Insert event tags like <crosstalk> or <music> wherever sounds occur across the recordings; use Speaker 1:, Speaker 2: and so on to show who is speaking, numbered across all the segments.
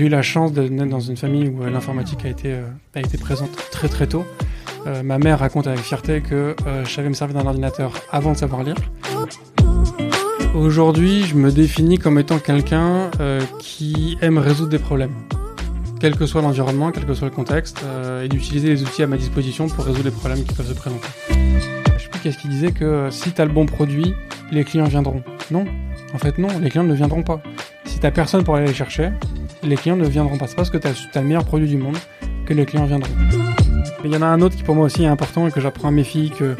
Speaker 1: J'ai eu la chance de naître dans une famille où euh, l'informatique a été, euh, a été présente très très tôt. Euh, ma mère raconte avec fierté que euh, je savais me servir d'un ordinateur avant de savoir lire. Aujourd'hui, je me définis comme étant quelqu'un qui aime résoudre des problèmes, quel que soit l'environnement, quel que soit le contexte, et d'utiliser les outils à ma disposition pour résoudre les problèmes qui peuvent se présenter. Qu'est-ce qu'il disait que euh, si tu as le bon produit, les clients viendront? Non, en fait non, les clients ne viendront pas. Si t'as personne pour aller les chercher, les clients ne viendront pas. C'est parce que tu as, le meilleur produit du monde que les clients viendront. Il y en a un autre qui pour moi aussi est important et que j'apprends à mes filles, que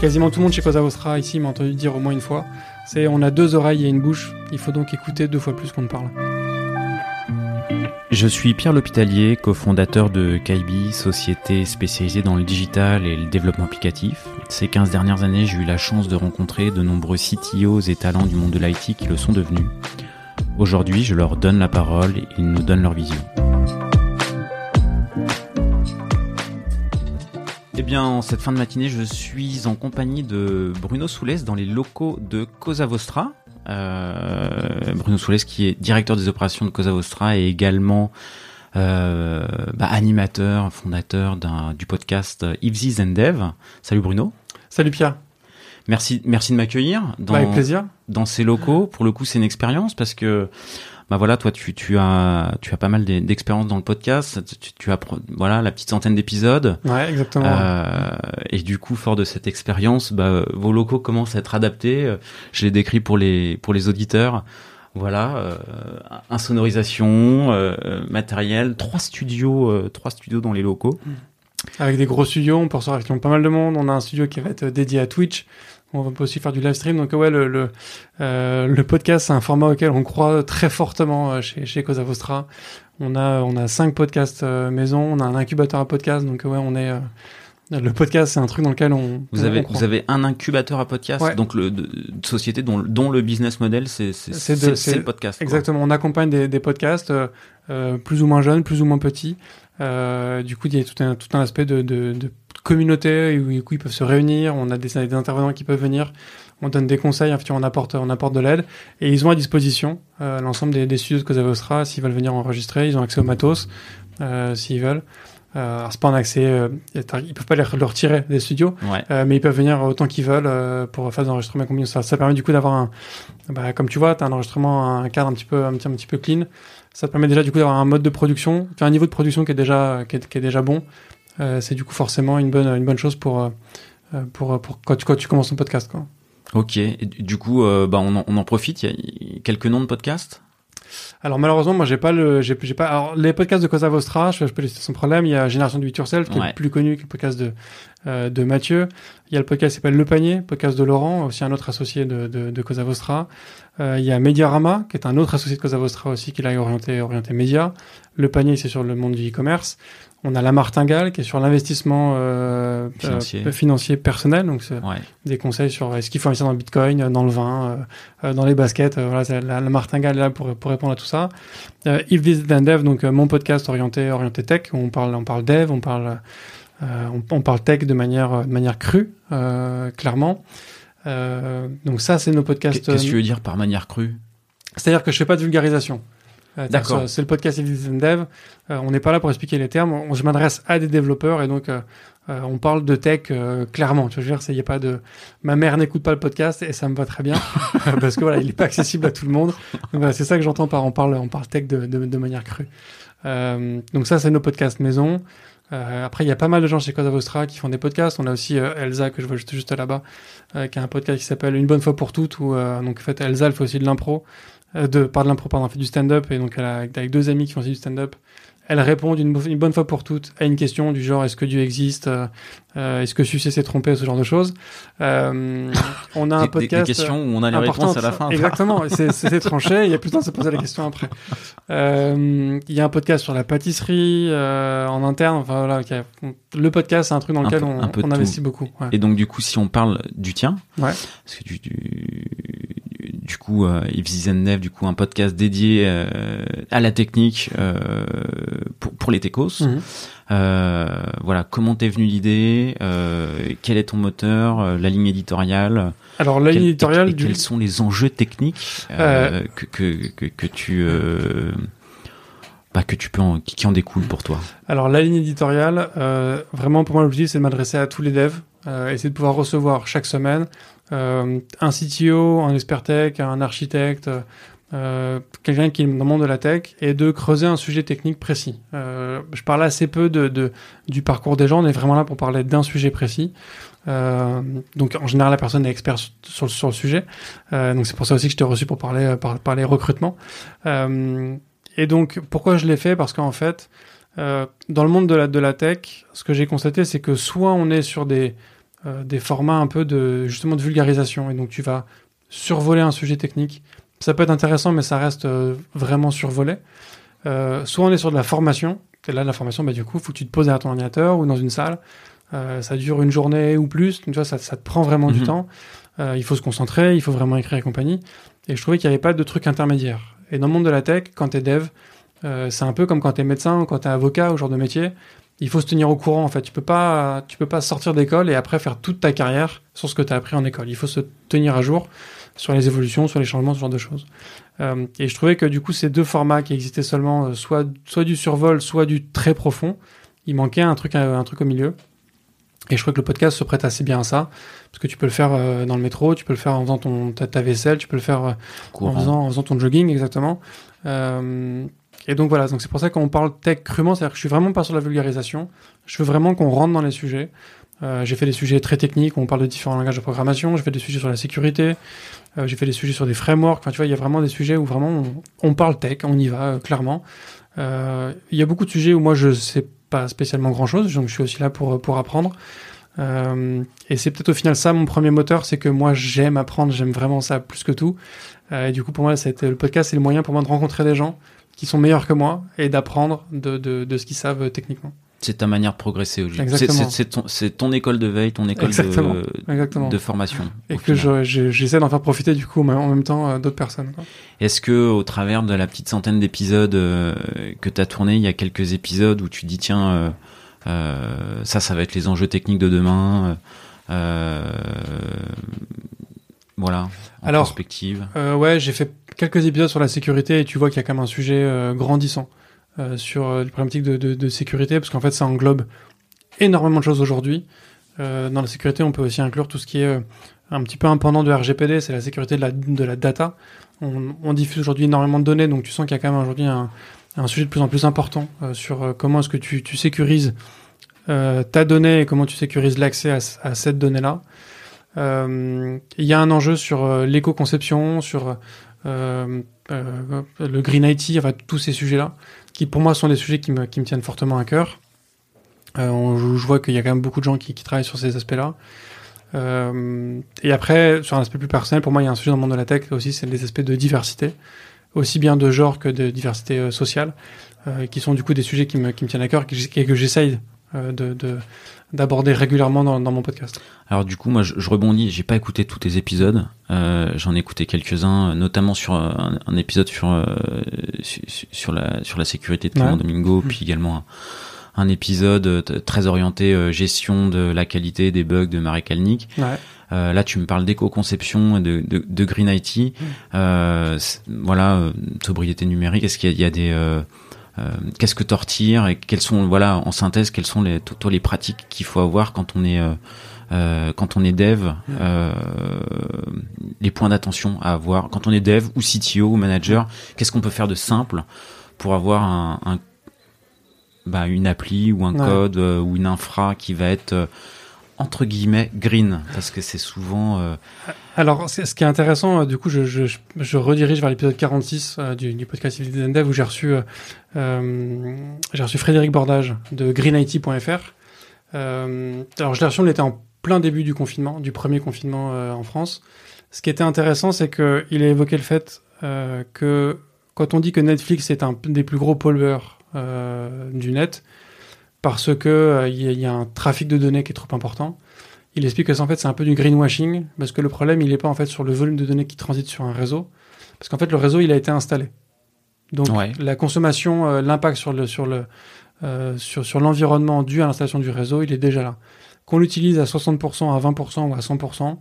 Speaker 1: quasiment tout le monde chez Cosa Vostra ici m'a entendu dire au moins une fois. C'est on a deux oreilles et une bouche, il faut donc écouter deux fois plus qu'on ne parle.
Speaker 2: Je suis Pierre L'Hôpitalier, cofondateur de Kaibi, société spécialisée dans le digital et le développement applicatif. Ces 15 dernières années, j'ai eu la chance de rencontrer de nombreux CTOs et talents du monde de l'IT qui le sont devenus. Aujourd'hui, je leur donne la parole et ils nous donnent leur vision. Eh bien, en cette fin de matinée, je suis en compagnie de Bruno Soulès dans les locaux de Cosa Vostra. Euh, Bruno Soulès qui est directeur des opérations de Cosa Vostra et également euh, bah, animateur, fondateur du podcast If This and Dev. Salut Bruno.
Speaker 1: Salut Pierre,
Speaker 2: Merci, merci de m'accueillir dans,
Speaker 1: Bah, avec plaisir.
Speaker 2: dans ces locaux. Pour le coup, c'est une expérience parce que, bah voilà, toi, tu, tu as, tu as pas mal d'e- d'expérience dans le podcast. Tu, tu as, voilà, la petite centaine d'épisodes.
Speaker 1: Ouais, exactement.
Speaker 2: Euh, et du coup, fort de cette expérience, bah, vos locaux commencent à être adaptés. Je les décris pour les pour les auditeurs. Voilà, euh, insonorisation, euh, matériel, trois studios, euh, trois studios dans les locaux.
Speaker 1: Avec des gros studios, on peut recevoir pas mal de monde. On a un studio qui va être dédié à Twitch. On peut aussi faire du live stream. Donc ouais, le, le, euh, le podcast, c'est un format auquel on croit très fortement euh, chez, chez Cosa Vostra. On a, on a cinq podcasts euh, maison. On a un incubateur à podcast. Donc ouais, on est... euh, le podcast, c'est un truc dans lequel on...
Speaker 2: Vous
Speaker 1: on-
Speaker 2: avez
Speaker 1: on
Speaker 2: vous avez un incubateur à podcast,
Speaker 1: Ouais.
Speaker 2: donc le de, de société dont dont le business model c'est le podcast. quoi.
Speaker 1: Exactement, on accompagne des, des podcasts euh, plus ou moins jeunes, plus ou moins petits. Euh, du coup, il y a tout un, tout un aspect de, de, de communauté où, où ils peuvent se réunir. On a des, intervenants qui peuvent venir. On donne des conseils, on apporte, on apporte de l'aide. Et ils ont à disposition euh, l'ensemble des, des studios de Cosa Vostra. S'ils veulent venir enregistrer, ils ont accès au matos, euh, s'ils veulent. Euh, alors, c'est pas un accès, euh, ils peuvent pas les, le retirer des studios,
Speaker 2: Ouais.
Speaker 1: euh, mais ils peuvent venir autant qu'ils veulent euh, pour faire des enregistrements combinés. Ça, ça permet du coup d'avoir un, bah, comme tu vois, tu as un enregistrement, un cadre un petit peu, un petit, un petit peu clean. Ça te permet déjà du coup d'avoir un mode de production, as un niveau de production qui est déjà, qui est, qui est déjà bon. Euh, c'est du coup forcément une bonne, une bonne chose pour, pour, pour quand tu, quand tu commences ton podcast. Quoi.
Speaker 2: Ok. Et du coup, bah on en, on en profite. Il y a quelques noms de podcasts?
Speaker 1: Alors malheureusement, moi j'ai pas le, j'ai, j'ai pas. Alors les podcasts de Cosa Vostra, je, je peux laisser sans problème. Il y a Génération du It Yourself qui est le plus connu, qui est le podcast de euh, de Mathieu. Il y a le podcast qui s'appelle Le Panier, podcast de Laurent, aussi un autre associé de de, de Cosa Vostra. Euh, il y a Mediarama, qui est un autre associé de Cosa Vostra aussi, qui là orienté orienté média. Le Panier, c'est sur le monde du e-commerce. On a La Martingale, qui est sur l'investissement euh,
Speaker 2: Financier.
Speaker 1: euh, financier personnel, donc
Speaker 2: Ouais.
Speaker 1: des conseils sur est-ce qu'il faut investir dans le bitcoin, euh, dans le vin, euh, dans les baskets. voilà, la, la martingale est là pour, pour répondre à tout ça. If This Then Dev, donc mon podcast orienté orienté tech, où on parle on parle dev, on parle on, on parle tech de manière de manière crue, clairement. Donc ça c'est nos podcasts.
Speaker 2: Qu'est-ce que tu veux dire par manière crue?
Speaker 1: C'est-à-dire que je fais pas de vulgarisation. Euh,
Speaker 2: D'accord.
Speaker 1: C'est le podcast Then Dev. Euh, on n'est pas là pour expliquer les termes. On, je m'adresse à des développeurs et donc euh, on parle de tech euh, clairement. Tu veux dire, il y a pas de. Ma mère n'écoute pas le podcast et ça me va très bien <laughs> parce que voilà, il est pas accessible à tout le monde. Voilà, c'est ça que j'entends par on parle, on parle tech de, de, de manière crue. Euh, donc ça, c'est nos podcasts maison. Euh, après, il y a pas mal de gens chez Cosa Vostra qui font des podcasts. On a aussi euh, Elsa que je vois juste, juste là-bas, euh, qui a un podcast qui s'appelle Une bonne fois pour toutes. Où euh, donc en fait, Elsa, elle fait aussi de l'impro, euh, de pas de l'impro, pardon, elle fait du stand-up et donc elle a avec deux amis qui font aussi du stand-up. Elle répond d'une une bonne fois pour toutes à une question du genre est-ce que Dieu existe, euh, euh, est-ce que Sucé s'est trompé, ce genre de choses. Euh, on a un
Speaker 2: Des-
Speaker 1: podcast.
Speaker 2: des questions où on a les réponses à la fin.
Speaker 1: Exactement, <laughs> c'est c'est tranché, il y a plus le temps de se poser la question après. Euh, Il y a un podcast sur la pâtisserie euh, en interne, enfin voilà, a- le podcast c'est un truc dans lequel on,
Speaker 2: un peu de
Speaker 1: on investit beaucoup. ouais.
Speaker 2: Et donc du coup, si on parle du tien,
Speaker 1: Ouais.
Speaker 2: parce que du, du, du coup, euh, and Dev, du coup, un podcast dédié euh, à la technique euh, pour, pour les techos.
Speaker 1: Mhm.
Speaker 2: Voilà, comment t'es venu l'idée Quel est ton moteur La ligne éditoriale
Speaker 1: Alors la ligne éditoriale,
Speaker 2: du... quels sont les enjeux techniques que, que, tu bah, que tu peux en, qui, en découlent pour toi?
Speaker 1: Alors la ligne éditoriale, euh, vraiment pour moi l'objectif c'est de m'adresser à tous les devs, euh, et c'est de pouvoir recevoir chaque semaine un CTO, un expert tech, un architecte, euh, quelqu'un qui est dans le monde de la tech et de creuser un sujet technique précis. Euh, je parle assez peu de, du parcours des gens, on est vraiment là pour parler d'un sujet précis. Euh, donc en général la personne est expert sur, le sujet. Euh, donc c'est pour ça aussi que je t'ai reçu pour parler euh, par, parler recrutement. Euh, et donc pourquoi je l'ai fait? Parce qu'en fait euh, dans le monde de la, de la tech, ce que j'ai constaté c'est que soit on est sur des des formats un peu de justement de vulgarisation et donc tu vas survoler un sujet technique. Ça peut être intéressant mais ça reste vraiment survolé. soit on est sur de la formation. Et là, la formation, bah, du coup, faut que tu te poses à ton ordinateur ou dans une salle, euh, ça dure une journée ou plus, tu vois, ça, ça te prend vraiment mm -hmm. du mhm. temps. Euh, il faut se concentrer, il faut vraiment écrire et compagnie. Et je trouvais qu'il n'y avait pas de truc intermédiaire. Et dans le monde de la tech, quand tu es dev, euh, c'est un peu comme quand tu es médecin ou quand tu es avocat, au genre de métier. Il faut se tenir au courant, en fait. Tu peux pas, tu peux pas sortir d'école et après faire toute ta carrière sur ce que tu as appris en école. Il faut se tenir à jour sur les évolutions, sur les changements, ce genre de choses. Euh, et je trouvais que du coup, ces deux formats qui existaient seulement, euh, soit, soit du survol, soit du très profond, il manquait un truc, un truc au milieu. Et je crois que le podcast se prête assez bien à ça, parce que tu peux le faire euh, dans le métro, tu peux le faire en faisant ton, ta, ta vaisselle, tu peux le faire euh, en, faisant, en faisant ton jogging, exactement. Euh, et donc voilà, donc c'est pour ça qu'on parle tech crûment, c'est-à-dire que je suis vraiment pas sur la vulgarisation, je veux vraiment qu'on rentre dans les sujets. Euh, j'ai fait des sujets très techniques, on parle de différents langages de programmation, j'ai fait des sujets sur la sécurité, euh, j'ai fait des sujets sur des frameworks, enfin tu vois, il y a vraiment des sujets où vraiment on, parle tech, on y va, euh, clairement. Il y a beaucoup de sujets où moi je sais pas spécialement grand chose, donc je suis aussi là pour, pour apprendre. Euh, et c'est peut-être au final ça mon premier moteur, c'est que moi j'aime apprendre, j'aime vraiment ça plus que tout. Euh, et du coup pour moi ça le podcast c'est le moyen pour moi de rencontrer des gens qui sont meilleurs que moi et d'apprendre de, de, de ce qu'ils savent euh, techniquement.
Speaker 2: C'est ta manière de progresser aujourd'hui. C'est ton, ton, école de veille, ton école
Speaker 1: Exactement.
Speaker 2: De,
Speaker 1: Exactement.
Speaker 2: de formation.
Speaker 1: Et que j'essaie d'en faire profiter du coup en même temps euh, d'autres personnes.
Speaker 2: Est-ce que au travers de la petite centaine d'épisodes euh, que tu as tourné, il y a quelques épisodes où tu dis tiens euh, euh, ça ça va être les enjeux techniques de demain euh, voilà en
Speaker 1: Alors,
Speaker 2: perspective.
Speaker 1: ouais, j'ai fait quelques épisodes sur la sécurité et tu vois qu'il y a quand même un sujet grandissant. Euh, sur euh, les problématiques de, de, de sécurité, parce qu'en fait, ça englobe énormément de choses aujourd'hui. Euh, dans la sécurité, on peut aussi inclure tout ce qui est euh, un petit peu un pendant de RGPD, c'est la sécurité de la, de la data. On, on diffuse aujourd'hui énormément de données, donc tu sens qu'il y a quand même aujourd'hui un, un, sujet de plus en plus important euh, sur euh, comment est-ce que tu, tu sécurises ta donnée et comment tu sécurises l'accès à, à, cette donnée-là. Il y a un enjeu sur l'éco-conception, sur le green IT, enfin tous ces sujets-là qui pour moi sont des sujets qui me, tiennent fortement à cœur. Euh, je vois qu'il y a quand même beaucoup de gens qui, travaillent sur ces aspects-là. Euh, et après, sur un aspect plus personnel, pour moi, il y a un sujet dans le monde de la tech aussi, c'est les aspects de diversité, aussi bien de genre que de diversité euh, sociale, euh, qui sont du coup des sujets qui me, tiennent à cœur et que j'essaye euh, de d'aborder régulièrement dans, dans, mon podcast.
Speaker 2: Alors du coup, moi, je, je rebondis. J'ai pas écouté tous tes épisodes. Euh, J'en ai écouté quelques-uns, notamment sur un, un épisode sur, euh, sur, sur la sur la sécurité de Clément ouais. Domingo, mmh. puis également un, un, épisode très orienté euh, gestion de la qualité des bugs de Marek Kalnick.
Speaker 1: Ouais.
Speaker 2: Euh, là, tu me parles d'éco-conception et de, de, de, Green IT. Mmh. Euh, voilà, sobriété numérique. Est-ce qu'il y, y, a des euh, qu'est-ce que tu retires et quelles sont, voilà, en synthèse, quelles sont les, toi, les pratiques qu'il faut avoir quand on est, euh, euh, quand on est dev, euh, les points d'attention à avoir quand on est dev ou CTO ou manager, qu'est-ce qu'on peut faire de simple pour avoir un, un bah, une appli ou un ouais. code euh, ou une infra qui va être entre guillemets green parce que c'est souvent euh...
Speaker 1: alors ce qui est intéressant euh, du coup je, redirige vers l'épisode 46 euh, du, du podcast Civil Dev où j'ai reçu euh, j'ai reçu Frédéric Bordage de greenIT.fr alors je l'ai reçu on était en plein début du confinement du premier confinement en France. Ce qui était intéressant c'est que il a évoqué le fait que quand on dit que Netflix est un des plus gros pollueurs du net parce que euh, il y, y, a un trafic de données qui est trop important. Il explique que en fait c'est un peu du greenwashing parce que le problème il n'est pas en fait sur le volume de données qui transite sur un réseau parce qu'en fait le réseau il a été installé. Donc ouais. la consommation, euh, l'impact sur le sur le euh, sur sur l'environnement dû à l'installation du réseau, il est déjà là. Qu'on l'utilise à 60%, à 20% ou à 100%,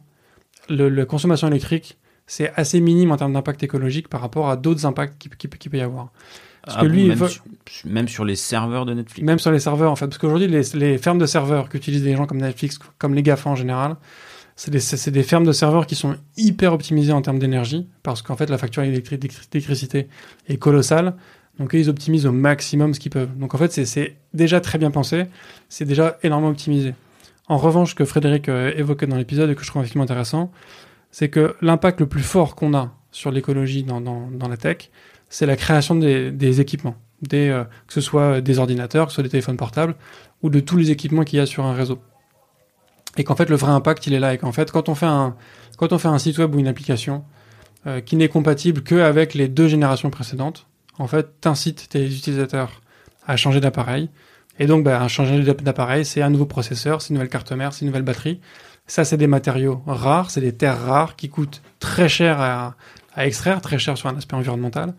Speaker 1: le, la consommation électrique, c'est assez minime en termes d'impact écologique par rapport à d'autres impacts qu'il qui, qui peut y avoir.
Speaker 2: Parce que lui, même, sur, même, sur, les serveurs de Netflix.
Speaker 1: Même sur les serveurs, en fait. Parce qu'aujourd'hui, les, les, fermes de serveurs qu'utilisent des gens comme Netflix, comme les GAFA en général, c'est des, des, fermes de serveurs qui sont hyper optimisées en termes d'énergie, parce qu'en fait, la facture d'électricité est colossale. Donc, ils optimisent au maximum ce qu'ils peuvent. Donc, en fait, c'est déjà très bien pensé, c'est déjà énormément optimisé. En revanche, ce que Frédéric euh, évoquait dans l'épisode et que je trouve effectivement intéressant, c'est que l'impact le plus fort qu'on a sur l'écologie dans, dans, dans, la tech, c'est la création des, équipements, euh, que ce soit des ordinateurs, que ce soit des téléphones portables, ou de tous les équipements qu'il y a sur un réseau. Et qu'en fait le vrai impact il est là. Et qu'en fait quand on fait un site web ou une application euh, qui n'est compatible que avec les deux générations précédentes, en fait t'incites tes utilisateurs à changer d'appareil. Et donc bah, changer d'appareil c'est un nouveau processeur, c'est une nouvelle carte mère, c'est une nouvelle batterie. Ça c'est des matériaux rares, c'est des terres rares qui coûtent très cher à, à extraire, très cher sur un aspect environnemental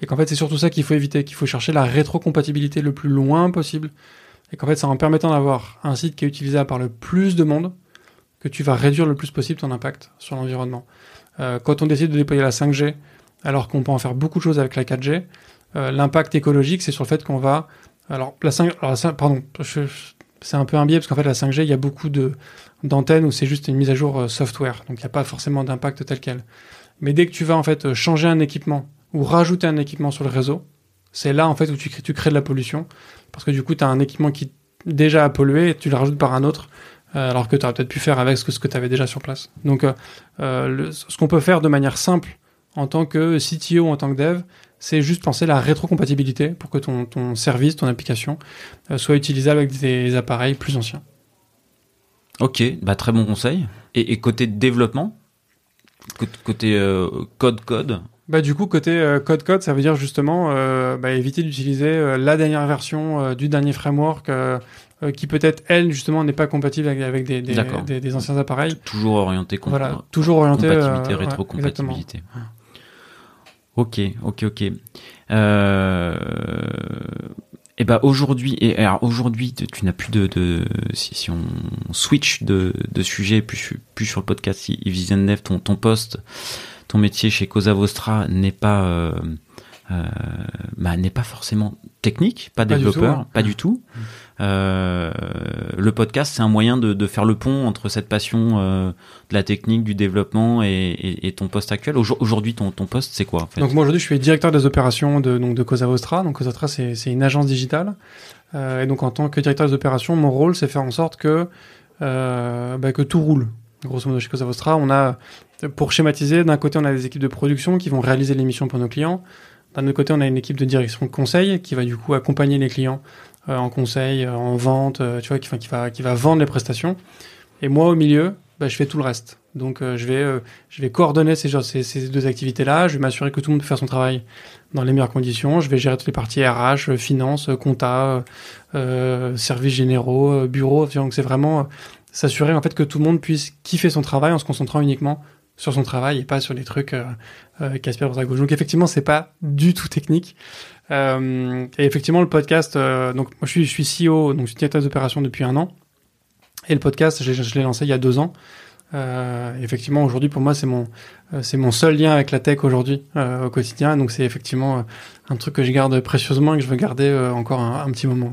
Speaker 1: et qu'en fait c'est surtout ça qu'il faut éviter, qu'il faut chercher la rétrocompatibilité le plus loin possible et qu'en fait, c'est en permettant d'avoir un site qui est utilisé par le plus de monde que tu vas réduire le plus possible ton impact sur l'environnement. Euh, quand on décide de déployer la 5G, alors qu'on peut en faire beaucoup de choses avec la 4G, euh, l'impact écologique, c'est sur le fait qu'on va... Alors, la 5... Alors, la pardon, c'est un peu un biais, parce qu'en fait, la 5G, il y a beaucoup de d'antennes où c'est juste une mise à jour euh, software, donc il n'y a pas forcément d'impact tel quel. Mais dès que tu vas en fait changer un équipement ou rajouter un équipement sur le réseau, c'est là en fait où tu crées, de la pollution parce que du coup, tu as un équipement qui déjà a pollué et tu le rajoutes par un autre, euh, alors que tu aurais peut-être pu faire avec ce que, tu avais déjà sur place. Donc, euh, euh ce qu'on peut faire de manière simple en tant que CTO, en tant que dev, c'est juste penser la rétrocompatibilité pour que ton, service, ton application soit utilisable avec des appareils plus anciens.
Speaker 2: Ok, bah très bon conseil. Et côté développement, côté code-code,
Speaker 1: bah, du coup, côté euh, code code, ça veut dire justement euh, bah, éviter d'utiliser euh, la dernière version du dernier framework qui peut-être elle justement n'est pas compatible avec, des, des, des, anciens appareils.
Speaker 2: Toujours orienté
Speaker 1: voilà, toujours orienté
Speaker 2: compatibilité, rétrocompatibilité. ok, ok, ok. Euh... Et bah aujourd'hui, et alors aujourd'hui, tu n'as plus de, de si, si, on switch de, de sujet, plus plus sur le podcast Yves Dev, ton ton poste ton métier chez Cosa Vostra n'est pas euh, euh, bah, n'est pas forcément technique, pas, développeur, pas du tout. Euh, le podcast, c'est un moyen de, faire le pont entre cette passion euh, de la technique, du développement et, ton poste actuel. Aujourd'hui, ton, poste, c'est quoi
Speaker 1: Donc moi aujourd'hui, je suis directeur des opérations de donc Cosa Vostra. Donc Cosa Vostra, c'est une agence digitale. Euh, et donc en tant que directeur des opérations, mon rôle, c'est faire en sorte que bah, que tout roule. Grosso modo, chez Cosa Vostra, on a pour schématiser, d'un côté, on a des équipes de production qui vont réaliser l'émission pour nos clients. D'un autre côté, on a une équipe de direction de conseil qui va du coup accompagner les clients euh, en conseil, euh, en vente, euh, tu vois, qui, qui, va, qui va vendre les prestations. Et moi, au milieu, bah, je fais tout le reste. Donc, je vais, je vais coordonner ces, ces, ces deux activités-là. Je vais m'assurer que tout le monde peut faire son travail dans les meilleures conditions. Je vais gérer toutes les parties RH, finance, compta, services généraux, bureau. Donc, c'est vraiment s'assurer en fait que tout le monde puisse kiffer son travail en se concentrant uniquement sur son travail et pas sur les trucs euh, euh, gauche. Donc effectivement, c'est pas du tout technique. Euh, et effectivement, le podcast, euh, donc moi je suis, CEO, donc je suis directeur d'opération depuis un an. Et le podcast, je, l'ai lancé il y a deux ans. Euh, effectivement, aujourd'hui, pour moi, c'est mon, c'est mon seul lien avec la tech aujourd'hui au quotidien. Donc, c'est effectivement un truc que je garde précieusement et que je veux garder encore un, petit moment.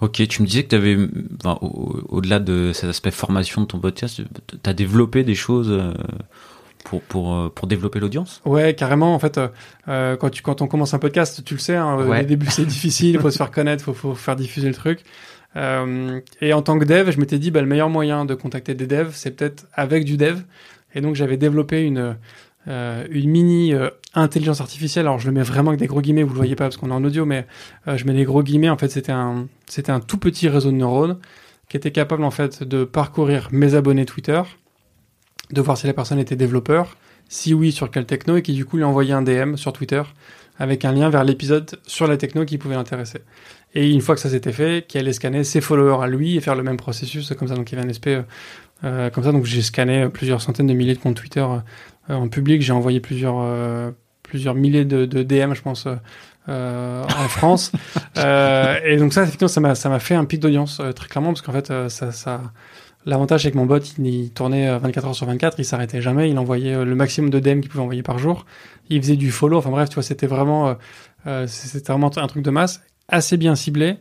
Speaker 2: Ok, tu me disais que tu avais, au-delà de cet aspect formation de ton podcast, tu as développé des choses pour, pour, euh, pour développer l'audience
Speaker 1: Ouais, carrément. En fait, euh, quand, tu, quand on commence un podcast, tu le sais, hein, au début c'est <laughs> difficile, il faut se faire connaître, il faut, faut faire diffuser le truc. Euh, et en tant que dev, je m'étais dit, bah, le meilleur moyen de contacter des devs, c'est peut-être avec du dev. Et donc j'avais développé une, euh, une mini euh, intelligence artificielle. Alors je le mets vraiment avec des gros guillemets, vous le voyez pas parce qu'on est en audio, mais euh, je mets des gros guillemets. En fait, c'était un, c'était un tout petit réseau de neurones qui était capable en fait de parcourir mes abonnés Twitter, de voir si la personne était développeur, si oui sur quel techno, et qui du coup lui envoyait un DM sur Twitter avec un lien vers l'épisode sur la techno qui pouvait l'intéresser. Et une fois que ça s'était fait, qui allait scanner ses followers à lui et faire le même processus comme ça. Donc il y avait un SP euh, comme ça. Donc j'ai scanné plusieurs centaines de milliers de comptes Twitter euh, en public. J'ai envoyé plusieurs euh, plusieurs milliers de, de, DM, je pense, euh, en France. <laughs> euh, et donc ça, effectivement, ça m'a ça m'a fait un pic d'audience très clairement parce qu'en fait, ça ça L'avantage, c'est que mon bot, il, tournait 24 heures sur 24, il s'arrêtait jamais, il envoyait le maximum de DM qu'il pouvait envoyer par jour. Il faisait du follow, enfin bref, tu vois, c'était vraiment, euh, c'était vraiment un truc de masse, assez bien ciblé,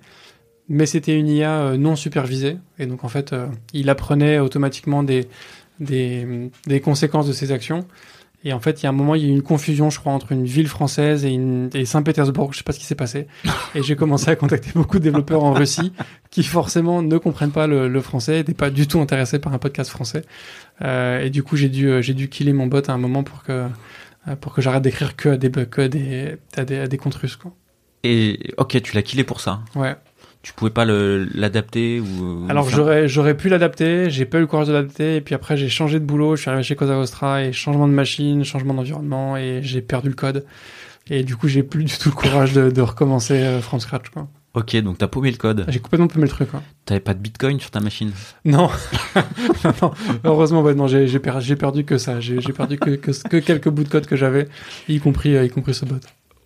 Speaker 1: mais c'était une IA non supervisée. Et donc, en fait, il apprenait automatiquement des, des conséquences de ses actions. Et en fait, il y a un moment, il y a eu une confusion, je crois, entre une ville française et, une, et Saint-Pétersbourg. Je sais pas ce qui s'est passé. <laughs> Et j'ai commencé à contacter beaucoup de développeurs en Russie <laughs> qui forcément ne comprennent pas le, le français, n'étaient pas du tout intéressés par un podcast français. Euh, et du coup, j'ai dû, j'ai dû killer mon bot à un moment pour que, pour que j'arrête d'écrire que à des, que à des, à des, à des comptes russes, quoi.
Speaker 2: Et ok, tu l'as killé pour ça.
Speaker 1: Ouais
Speaker 2: tu pouvais pas l'adapter ou
Speaker 1: Alors j'aurais j'aurais pu l'adapter, j'ai pas eu le courage de l'adapter et puis après j'ai changé de boulot, je suis arrivé chez Cosa Vostra et changement de machine, changement d'environnement et j'ai perdu le code et du coup j'ai plus du tout le courage de, de recommencer euh, from scratch quoi.
Speaker 2: Ok, donc t'as paumé le code.
Speaker 1: J'ai complètement paumé le truc. Quoi.
Speaker 2: T'avais pas de bitcoin sur ta machine? <laughs>
Speaker 1: Non, non heureusement, ouais, non, j'ai perdu, perdu que ça. J'ai perdu que, que, que, quelques bouts de code que j'avais, y compris, euh, y compris ce bot.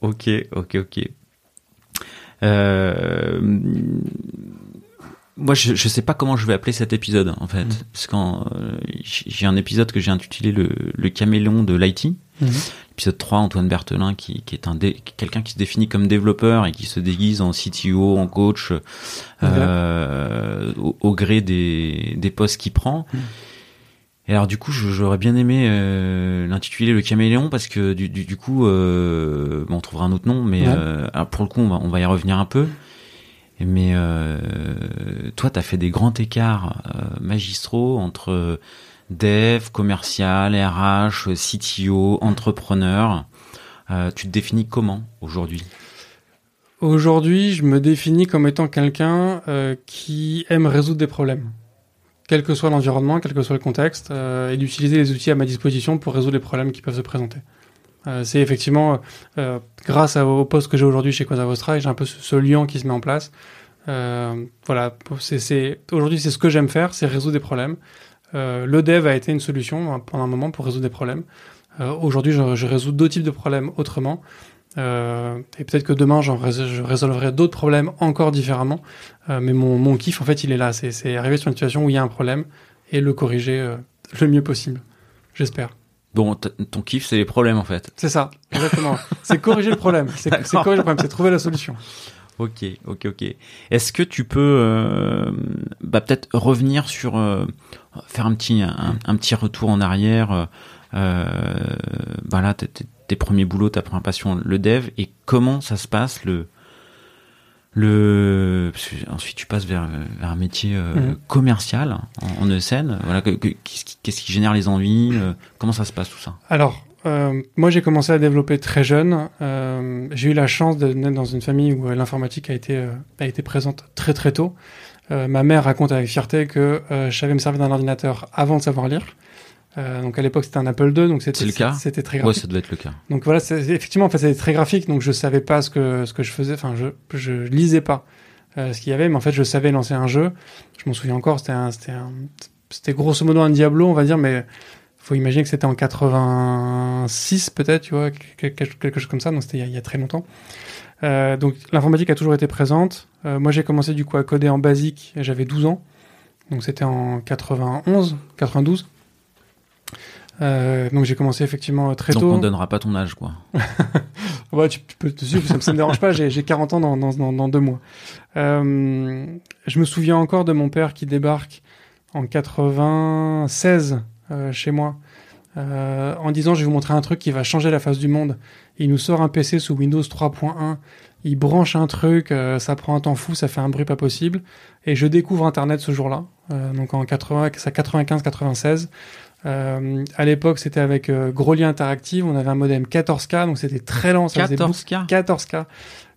Speaker 2: Ok, ok, ok. Euh, moi, je, je sais pas comment je vais appeler cet épisode en fait, mm. parce quand euh, j'ai un épisode que j'ai intitulé le, le caméléon de l'IT, mm. épisode 3, Antoine Berthelin qui, qui est un quelqu'un qui se définit comme développeur et qui se déguise en CTO, en coach, euh, au, au, gré des, des postes qu'il prend. Et alors du coup, j'aurais bien aimé euh, l'intituler le caméléon parce que du, du, du coup, euh, bon, on trouvera un autre nom, mais euh, alors pour le coup, on va, on va, y revenir un peu. Mais toi, tu as fait des grands écarts magistraux entre dev, commercial, RH, CTO, entrepreneur. Tu te définis comment aujourd'hui?
Speaker 1: Aujourd'hui, je me définis comme étant quelqu'un qui aime résoudre des problèmes quel que soit l'environnement, quel que soit le contexte, euh, et d'utiliser les outils à ma disposition pour résoudre les problèmes qui peuvent se présenter. Euh, c'est effectivement euh, grâce au poste que j'ai aujourd'hui chez Cosa j'ai un peu ce, lien qui se met en place. Euh, voilà, aujourd'hui c'est ce que j'aime faire, c'est résoudre des problèmes. Euh, le dev a été une solution hein, pendant un moment pour résoudre des problèmes. aujourd'hui, je, je, résous d'autres types de problèmes autrement. Euh, et peut-être que demain, j'en je résolverai d'autres problèmes encore différemment. Euh, mais mon, mon kiff, en fait, il est là. C'est arriver sur une situation où il y a un problème et le corriger euh, le mieux possible. J'espère.
Speaker 2: Bon, ton kiff, c'est les problèmes, en fait.
Speaker 1: C'est ça, exactement. c'est corriger le problème. C'est corriger le problème, c'est trouver la solution.
Speaker 2: Ok, ok, ok. Est-ce que tu peux bah, peut-être revenir sur faire un petit un, un, petit retour en arrière euh, bah là, tes premiers boulots, ta première passion, le dev, et comment ça se passe le le ensuite tu passes vers, vers un métier euh, mmh. commercial en, en ESN voilà qu'est-ce qui, génère les envies euh, comment ça se passe tout ça?
Speaker 1: Alors euh, moi j'ai commencé à développer très jeune. J'ai eu la chance de naître dans une famille où l'informatique a été a été présente très très tôt. Ma mère raconte avec fierté que je savais me servir d'un ordinateur avant de savoir lire euh, donc à l'époque c'était un Apple II, donc c'était
Speaker 2: le cas.
Speaker 1: C'était très graphique.
Speaker 2: Ouais, ça devait être le cas.
Speaker 1: Donc voilà, effectivement en fait c'était très graphique, donc je savais pas ce que ce que je faisais, enfin je je lisais pas euh, ce qu'il y avait, mais en fait je savais lancer un jeu. Je m'en souviens encore, c'était c'était grosso modo un Diablo, on va dire, mais faut imaginer que c'était en 86 peut-être, tu vois, quelque, chose comme ça, donc c'était il, il, y a très longtemps. Euh, donc l'informatique a toujours été présente. Moi j'ai commencé du coup à coder en basique, j'avais 12 ans, donc c'était en 91, 92. Euh, donc j'ai commencé effectivement très
Speaker 2: donc
Speaker 1: tôt.
Speaker 2: Donc on donnera pas ton âge, quoi. <laughs>
Speaker 1: ouais, tu, tu peux te suivre, ça, ça me dérange pas. J'ai 40 ans dans, dans, dans deux mois. Euh, je me souviens encore de mon père qui débarque en 96 euh, chez moi, euh, en disant je vais vous montrer un truc qui va changer la face du monde. Il nous sort un PC sous Windows 3.1. Il branche un truc, euh, ça prend un temps fou, ça fait un bruit pas possible. Et je découvre Internet ce jour-là, euh, donc en 80, 95-96. Euh, à l'époque, c'était avec euh, Grolier Interactive. On avait un modem 14K, donc c'était très lent.
Speaker 2: Ça 14K
Speaker 1: 14K.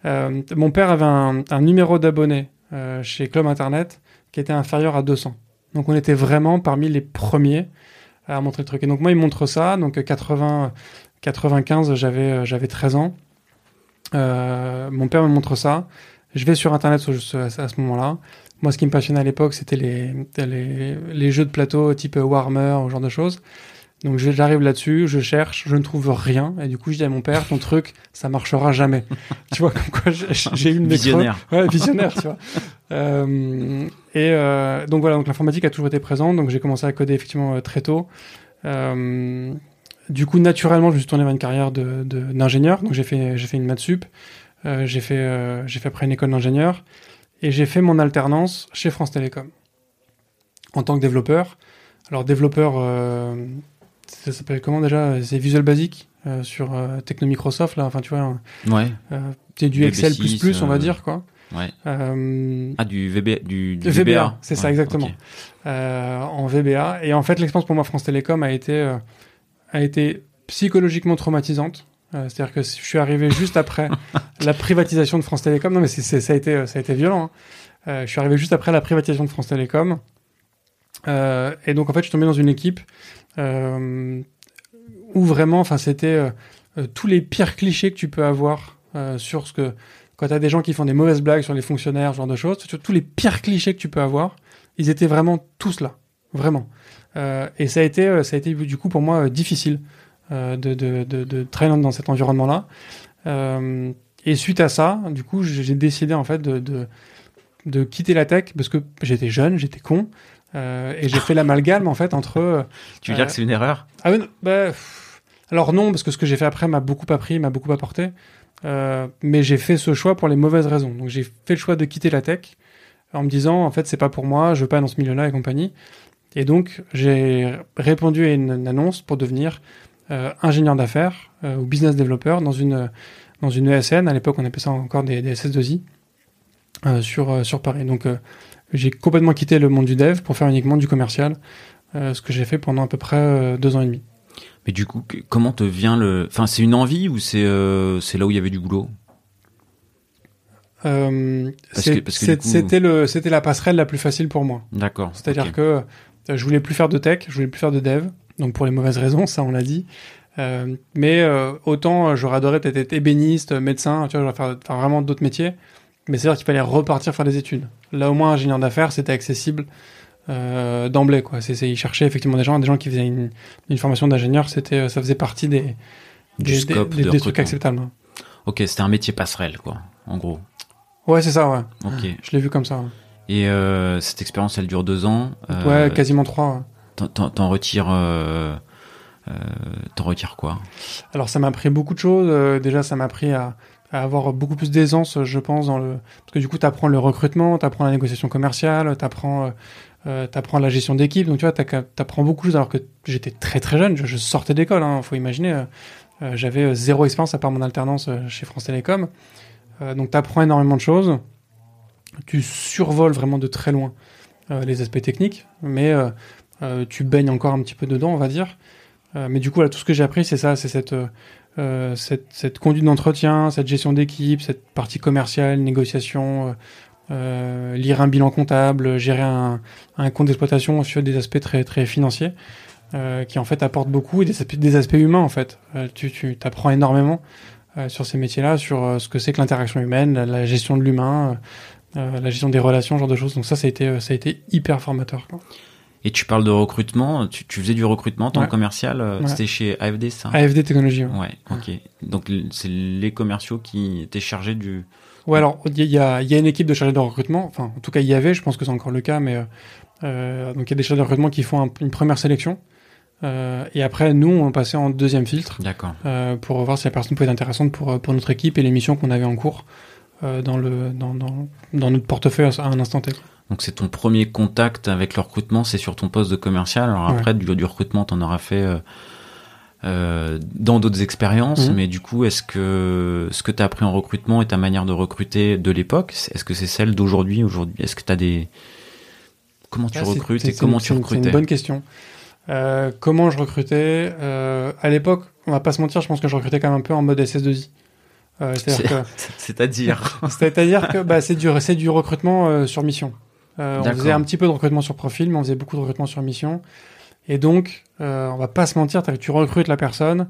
Speaker 1: Euh, mon père avait un, un numéro d'abonné euh, chez Club Internet qui était inférieur à 200. Donc on était vraiment parmi les premiers à montrer le truc. Et donc moi, il montre ça. Donc 80, 95, j'avais j'avais 13 ans. mon père me montre ça. Je vais sur Internet à ce moment-là. Moi, ce qui me passionnait à l'époque, c'était les, les, les, jeux de plateau type Warhammer, ce genre de choses. Donc j'arrive là-dessus, je cherche, je ne trouve rien, et du coup je dis à mon père, ton truc, ça marchera jamais. <laughs> tu vois, comme quoi j'ai eu une.
Speaker 2: Visionnaire.
Speaker 1: Ouais, visionnaire, tu vois. <laughs> Euh, et euh, donc voilà, donc l'informatique a toujours été présente, donc j'ai commencé à coder effectivement euh, très tôt. Euh, du coup, naturellement, je me suis tourné vers une carrière de- de- d'ingénieur, donc j'ai fait, j'ai fait une maths sup, j'ai fait, euh, j'ai fait après une école d'ingénieur, et j'ai fait mon alternance chez France Télécom en tant que développeur. Alors développeur, euh, ça s'appelle comment déjà? C'est Visual Basic euh, sur euh, Techno Microsoft là. Enfin tu vois,
Speaker 2: Ouais,
Speaker 1: euh, c'est du Excel
Speaker 2: VB6,
Speaker 1: plus on va
Speaker 2: euh,
Speaker 1: dire quoi.
Speaker 2: ouais.
Speaker 1: Euh,
Speaker 2: Ah, du VB, du, du
Speaker 1: VBA,
Speaker 2: VBA.
Speaker 1: c'est ça, exactement. euh, en VBA. Et en fait, l'expérience pour moi France Télécom a été, euh, a été psychologiquement traumatisante. Euh, C'est-à-dire que je suis arrivé juste après <laughs> la privatisation de France Télécom. Non, mais ça, a été, ça a été violent. hein. Euh, je suis arrivé juste après la privatisation de France Télécom. Euh, et donc, en fait, je suis tombé dans une équipe euh, où vraiment, enfin, c'était euh, euh, tous les pires clichés que tu peux avoir sur ce que. Quand tu as des gens qui font des mauvaises blagues sur les fonctionnaires, ce genre de choses, tous les pires clichés que tu peux avoir, ils étaient vraiment tous là, vraiment. Et ça a été, ça a été du coup pour moi difficile de, de, de, de travailler dans cet environnement-là. Euh, et suite à ça, du coup, j'ai décidé en fait de, quitter la tech parce que j'étais jeune, j'étais con, euh, et j'ai fait l'amalgame en fait entre. euh, <laughs>
Speaker 2: Tu veux dire
Speaker 1: Euh,
Speaker 2: que c'est une erreur?
Speaker 1: ah oui, bah, alors non, parce que ce que j'ai fait après m'a beaucoup appris, m'a beaucoup apporté. Euh, mais j'ai fait ce choix pour les mauvaises raisons. Donc j'ai fait le choix de quitter la tech en me disant en fait c'est pas pour moi, je veux pas dans ce milieu-là et compagnie. Et donc j'ai répondu à une, une annonce pour devenir euh, ingénieur d'affaires euh, ou business developer dans une dans une ESN. À l'époque on appelait ça encore des, des SS2I euh, sur euh, sur Paris. Donc euh, j'ai complètement quitté le monde du dev pour faire uniquement du commercial, euh, ce que j'ai fait pendant à peu près euh, deux ans et demi.
Speaker 2: Mais du coup, comment te vient le. Enfin, c'est une envie ou c'est euh, c'est là où il y avait du boulot?
Speaker 1: Euh,
Speaker 2: coup-
Speaker 1: C'était le, c'était la passerelle la plus facile pour moi.
Speaker 2: D'accord.
Speaker 1: C'est-à-dire que euh, je voulais plus faire de tech, je voulais plus faire de dev, donc pour les mauvaises raisons, ça on l'a dit. Euh, mais euh, autant euh, j'aurais adoré peut-être être ébéniste, médecin, tu vois, j'aurais faire, faire vraiment d'autres métiers. Mais c'est-à-dire qu'il fallait repartir faire des études. Là au moins ingénieur d'affaires, c'était accessible euh, d'emblée quoi. C'est, c'est, ils cherchaient effectivement des gens, des gens qui faisaient une, une formation d'ingénieur, c'était, ça faisait partie des
Speaker 2: Du
Speaker 1: des,
Speaker 2: scope
Speaker 1: des,
Speaker 2: de
Speaker 1: des trucs acceptables.
Speaker 2: Ok, c'était un métier passerelle, quoi, en gros.
Speaker 1: Ouais, c'est ça, ouais.
Speaker 2: Ok.
Speaker 1: Je l'ai vu comme ça. ouais.
Speaker 2: Et cette expérience, elle dure deux ans.
Speaker 1: Ouais, quasiment trois. ouais.
Speaker 2: Euh, euh, t'en retires quoi?
Speaker 1: Alors ça m'a appris beaucoup de choses. Euh, déjà, ça m'a appris à, avoir beaucoup plus d'aisance, je pense, parce que du coup, tu le recrutement, tu la négociation commerciale, tu apprends, la gestion d'équipe. Donc tu vois, tu beaucoup de choses. Alors que j'étais très très jeune, je, sortais d'école. Hein, faut imaginer, j'avais zéro expérience à part mon alternance chez France Télécom. Donc tu énormément de choses. Tu survoles vraiment de très loin les aspects techniques, mais tu baignes encore un petit peu dedans, on va dire. Euh, mais du coup, tout ce que j'ai appris, c'est ça, c'est cette, euh, euh, cette, cette conduite d'entretien, cette gestion d'équipe, cette partie commerciale, négociation, euh, euh, lire un bilan comptable, gérer un, un compte d'exploitation sur des aspects très, très financiers, euh, qui en fait apportent beaucoup, et des aspects, humains en fait. Euh, tu tu apprends énormément euh, sur ces métiers-là, sur euh, ce que c'est que l'interaction humaine, la, gestion de l'humain, euh, la gestion des relations, ce genre de choses. Donc ça, ça a été, euh, ça a été hyper formateur.
Speaker 2: Et tu parles de recrutement, tu, tu faisais du recrutement en tant
Speaker 1: Ouais.
Speaker 2: que commercial, euh,
Speaker 1: Ouais.
Speaker 2: c'était chez AFD ça?
Speaker 1: AFD Technologies. ouais.
Speaker 2: Ouais, ok. Donc c'est les commerciaux qui étaient chargés du...
Speaker 1: Ouais, alors il y a, il y a une équipe de chargés de recrutement. Enfin, en tout cas, il y avait. Je pense que c'est encore le cas, mais euh, euh, donc il y a des chargés de recrutement qui font un- une première sélection. Euh, et après, nous, on passait en deuxième filtre euh, pour voir si la personne pouvait être intéressante pour, pour notre équipe et les missions qu'on avait en cours dans, le, dans, dans, dans notre portefeuille à un instant T.
Speaker 2: Donc c'est ton premier contact avec le recrutement, c'est sur ton poste de commercial. Alors
Speaker 1: Ouais.
Speaker 2: après, du, du recrutement, t'en auras fait euh, euh, dans d'autres expériences,
Speaker 1: Mhm.
Speaker 2: mais du coup, est-ce que ce que tu as appris en recrutement et ta manière de recruter de l'époque, est-ce que c'est celle d'aujourd'hui Aujourd'hui, est-ce que tu as des comment tu
Speaker 1: Ah,
Speaker 2: recrutes
Speaker 1: c'est-
Speaker 2: et comment
Speaker 1: une-
Speaker 2: tu
Speaker 1: une- C'est
Speaker 2: recrutais?
Speaker 1: une bonne question. Euh, comment je recrutais? À l'époque, on va pas se mentir, je pense que je recrutais quand même un peu en mode SS2I. Euh, C'est-à-dire que <laughs>
Speaker 2: C'est-à-dire <laughs>
Speaker 1: C'est-à-dire que bah, c'est du, c'est du recrutement sur mission. Euh, on faisait un petit peu de recrutement sur profil, mais on faisait beaucoup de recrutement sur mission. Et donc, euh, on va pas se mentir, tu recrutes la personne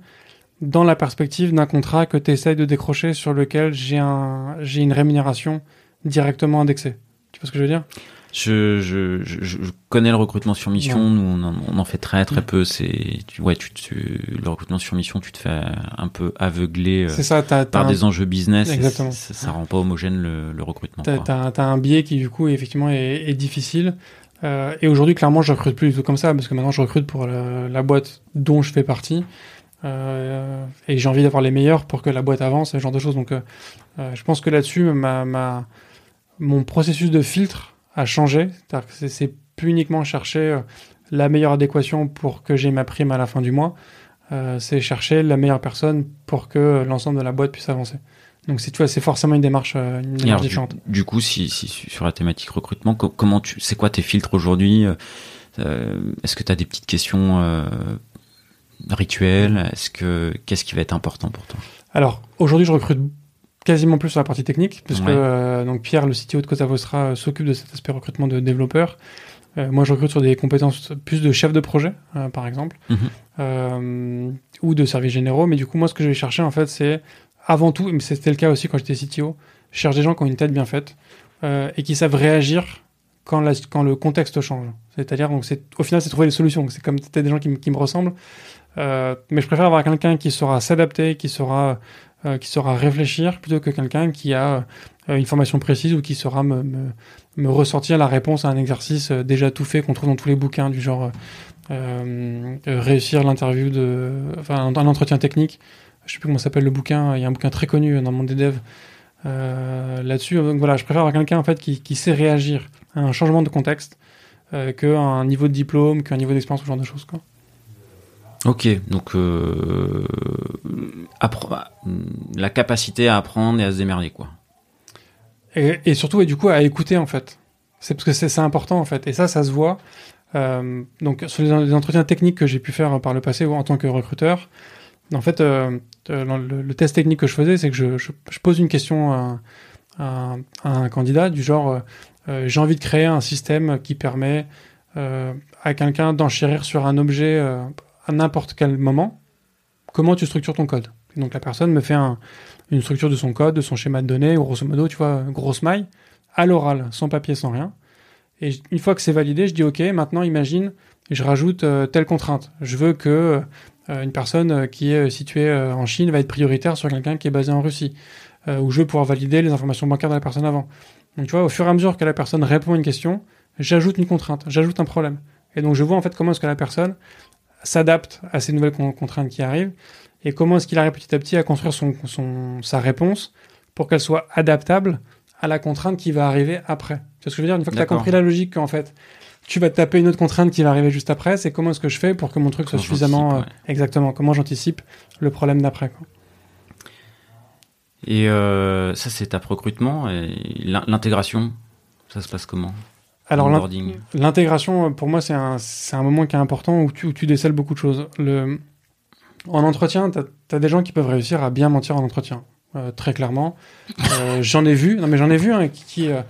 Speaker 1: dans la perspective d'un contrat que tu essayes de décrocher sur lequel j'ai un, j'ai une rémunération directement indexée. Tu vois ce que je veux dire?
Speaker 2: Je, je, je, connais le recrutement sur mission. Nous, on en, on en, fait très très peu. C'est, tu, ouais, tu, tu, le recrutement sur mission, tu te fais un peu aveugler euh,
Speaker 1: ça,
Speaker 2: par des enjeux business. Exactement. Ça, ça, rend pas homogène le, le recrutement.
Speaker 1: T'as, as, un biais qui du coup effectivement est, est difficile. Euh, et aujourd'hui, clairement, je recrute plus du tout comme ça parce que maintenant, je recrute pour la, la boîte dont je fais partie. Euh, et j'ai envie d'avoir les meilleurs pour que la boîte avance, ce genre de choses. Donc, euh, je pense que là-dessus, ma, ma, mon processus de filtre a changé. C'est plus uniquement chercher euh, la meilleure adéquation pour que j'ai ma prime à la fin du mois. Euh, c'est chercher la meilleure personne pour que l'ensemble de la boîte puisse avancer. Donc c'est tu vois, c'est forcément une démarche, euh, une démarche différente.
Speaker 2: Du, coup, si, si, sur la thématique recrutement, comment tu, c'est quoi tes filtres aujourd'hui euh, Est-ce que tu as des petites questions euh, rituelles? Est-ce que qu'est-ce qui va être important pour toi?
Speaker 1: Alors aujourd'hui, je recrute quasiment plus sur la partie technique, parce que euh, donc Pierre, le CTO de Cosa Vostra, euh, s'occupe de cet aspect recrutement de développeurs. Euh, moi, je recrute sur des compétences plus de chef de projet, par exemple, mhm. ou de services généraux. Mais du coup, moi, ce que je vais chercher, en fait, c'est avant tout, mais c'était le cas aussi quand j'étais CTO, je cherche des gens qui ont une tête bien faite et qui savent réagir quand, la, quand le contexte change. C'est-à-dire, donc, c'est, au final, c'est trouver des solutions. C'est comme peut-être des gens qui, qui me ressemblent. mais je préfère avoir quelqu'un qui saura s'adapter, qui saura euh, qui saura réfléchir plutôt que quelqu'un qui a euh, une formation précise ou qui saura me, ressortir la réponse à un exercice euh, déjà tout fait qu'on trouve dans tous les bouquins du genre réussir l'interview de, enfin un entretien technique. Je sais plus comment s'appelle le bouquin. Il y a un bouquin très connu dans le monde des devs là-dessus. Donc voilà, je préfère avoir quelqu'un en fait qui, qui, sait réagir à un changement de contexte qu'un niveau de diplôme, qu'un niveau d'expérience, ce genre de choses. Quoi.
Speaker 2: Ok, donc euh, la capacité à apprendre et à se démerder, quoi.
Speaker 1: Et, surtout, et du coup, à écouter, en fait. C'est parce que c'est important, en fait. Et ça, ça se voit. Euh, donc, sur les, entretiens techniques que j'ai pu faire par le passé ou en tant que recruteur, en fait, euh, le, test technique que je faisais, c'est que je, pose une question à, un candidat du genre euh, j'ai envie de créer un système qui permet euh, à quelqu'un d'enchérir sur un objet euh, à n'importe quel moment, comment tu structures ton code. donc la personne me fait un, une structure de son code, de son schéma de données, grosso modo, tu vois, grosse maille, à l'oral, sans papier, sans rien. Et une fois que c'est validé, je dis OK, maintenant imagine, je rajoute euh, telle contrainte. Je veux que euh, une personne euh, qui est située en Chine va être prioritaire sur quelqu'un qui est basé en Russie. ou je veux pouvoir valider les informations bancaires de la personne avant. Donc tu vois, au fur et à mesure que la personne répond à une question, j'ajoute une contrainte, j'ajoute un problème. Et donc je vois en fait comment est-ce que la personne s'adapte à ces nouvelles contraintes qui arrivent et comment est-ce qu'il arrive petit à petit à construire son, son sa réponse pour qu'elle soit adaptable à la contrainte qui va arriver après. Tu vois ce que je veux dire? Une fois que tu as compris la logique qu'en fait, tu vas te taper une autre contrainte qui va arriver juste après, c'est comment est-ce que je fais pour que mon truc soit suffisamment... Euh, exactement, comment j'anticipe le problème d'après.
Speaker 2: Et euh, ça, c'est ta recrutement. Et l'intégration, ça se passe comment?
Speaker 1: Alors l'intégration, pour moi, c'est un, un moment qui est important où tu, où tu décèles beaucoup de choses. Le, en entretien, tu as, des gens qui peuvent réussir à bien mentir en entretien, euh, très clairement. Euh, <laughs> j'en ai vu, non mais j'en ai vu hein, qui, qui, euh,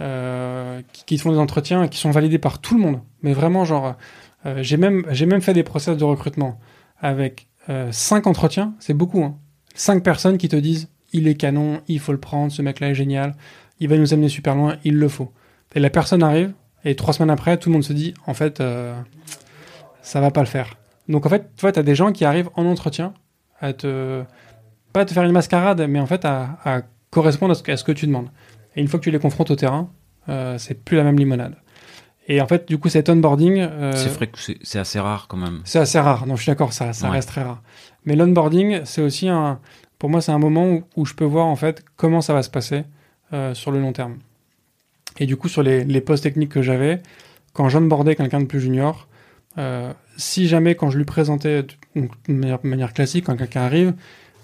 Speaker 1: euh, qui, qui, font des entretiens qui sont validés par tout le monde. Mais vraiment, genre, euh, j'ai même, j'ai même fait des process de recrutement avec cinq entretiens, c'est beaucoup. Hein. Cinq personnes qui te disent, il est canon, il faut le prendre, ce mec-là est génial, il va nous amener super loin, il le faut. Et la personne arrive, et trois semaines après, tout le monde se dit, en fait, euh, ça va pas le faire. Donc en fait, tu vois, tu as des gens qui arrivent en entretien à te, pas à te faire une mascarade, mais en fait à, à correspondre à ce, à ce, que tu demandes. Et une fois que tu les confrontes au terrain, euh, c'est plus la même limonade. Et en fait, du coup, cet onboarding. Euh,
Speaker 2: c'est vrai que c'est assez rare quand même.
Speaker 1: C'est assez rare. Non, je suis d'accord, ça, ça ouais. reste très rare. Mais l'onboarding, c'est aussi un. Pour moi, c'est un moment où, où, je peux voir en fait comment ça va se passer euh, sur le long terme. Et du coup, sur les, les postes techniques que j'avais, quand j'onboardais quelqu'un de plus junior, euh, si jamais quand je lui présentais de manière, manière classique, quand quelqu'un arrive,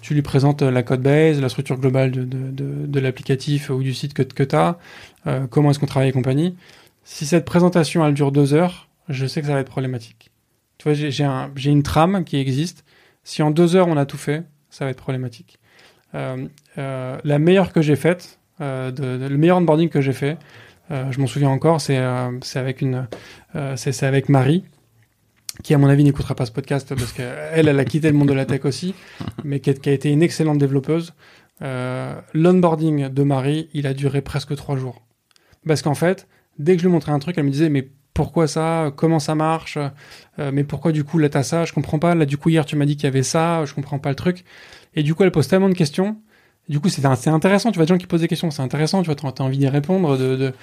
Speaker 1: tu lui présentes la code base, la structure globale de, de, de, de l'applicatif ou du site que, que tu as, euh, comment est-ce qu'on travaille et compagnie. Si cette présentation elle dure deux heures, je sais que ça va être problématique. Tu vois, j'ai un, une trame qui existe. Si en deux heures on a tout fait, ça va être problématique. Euh, euh, la meilleure que j'ai faite, euh, le meilleur onboarding que j'ai fait, euh, je m'en souviens encore, c'est euh, avec une, c'est avec Marie, qui à mon avis n'écoutera pas ce podcast parce qu'elle, <laughs> elle a quitté le monde de la tech aussi, mais qui a, été une excellente développeuse. Euh, L'onboarding de Marie, il a duré presque trois jours. parce qu'en fait, dès que je lui montrais un truc, elle me disait mais pourquoi ça? Comment ça marche? Euh, Mais pourquoi du coup là t'as ça? Je comprends pas. Là du coup hier tu m'as dit qu'il y avait ça, je comprends pas le truc. Et du coup elle pose tellement de questions. Du coup c'est intéressant. Tu vois des gens qui posent des questions, c'est intéressant. Tu vois t'as envie d'y répondre. De, de,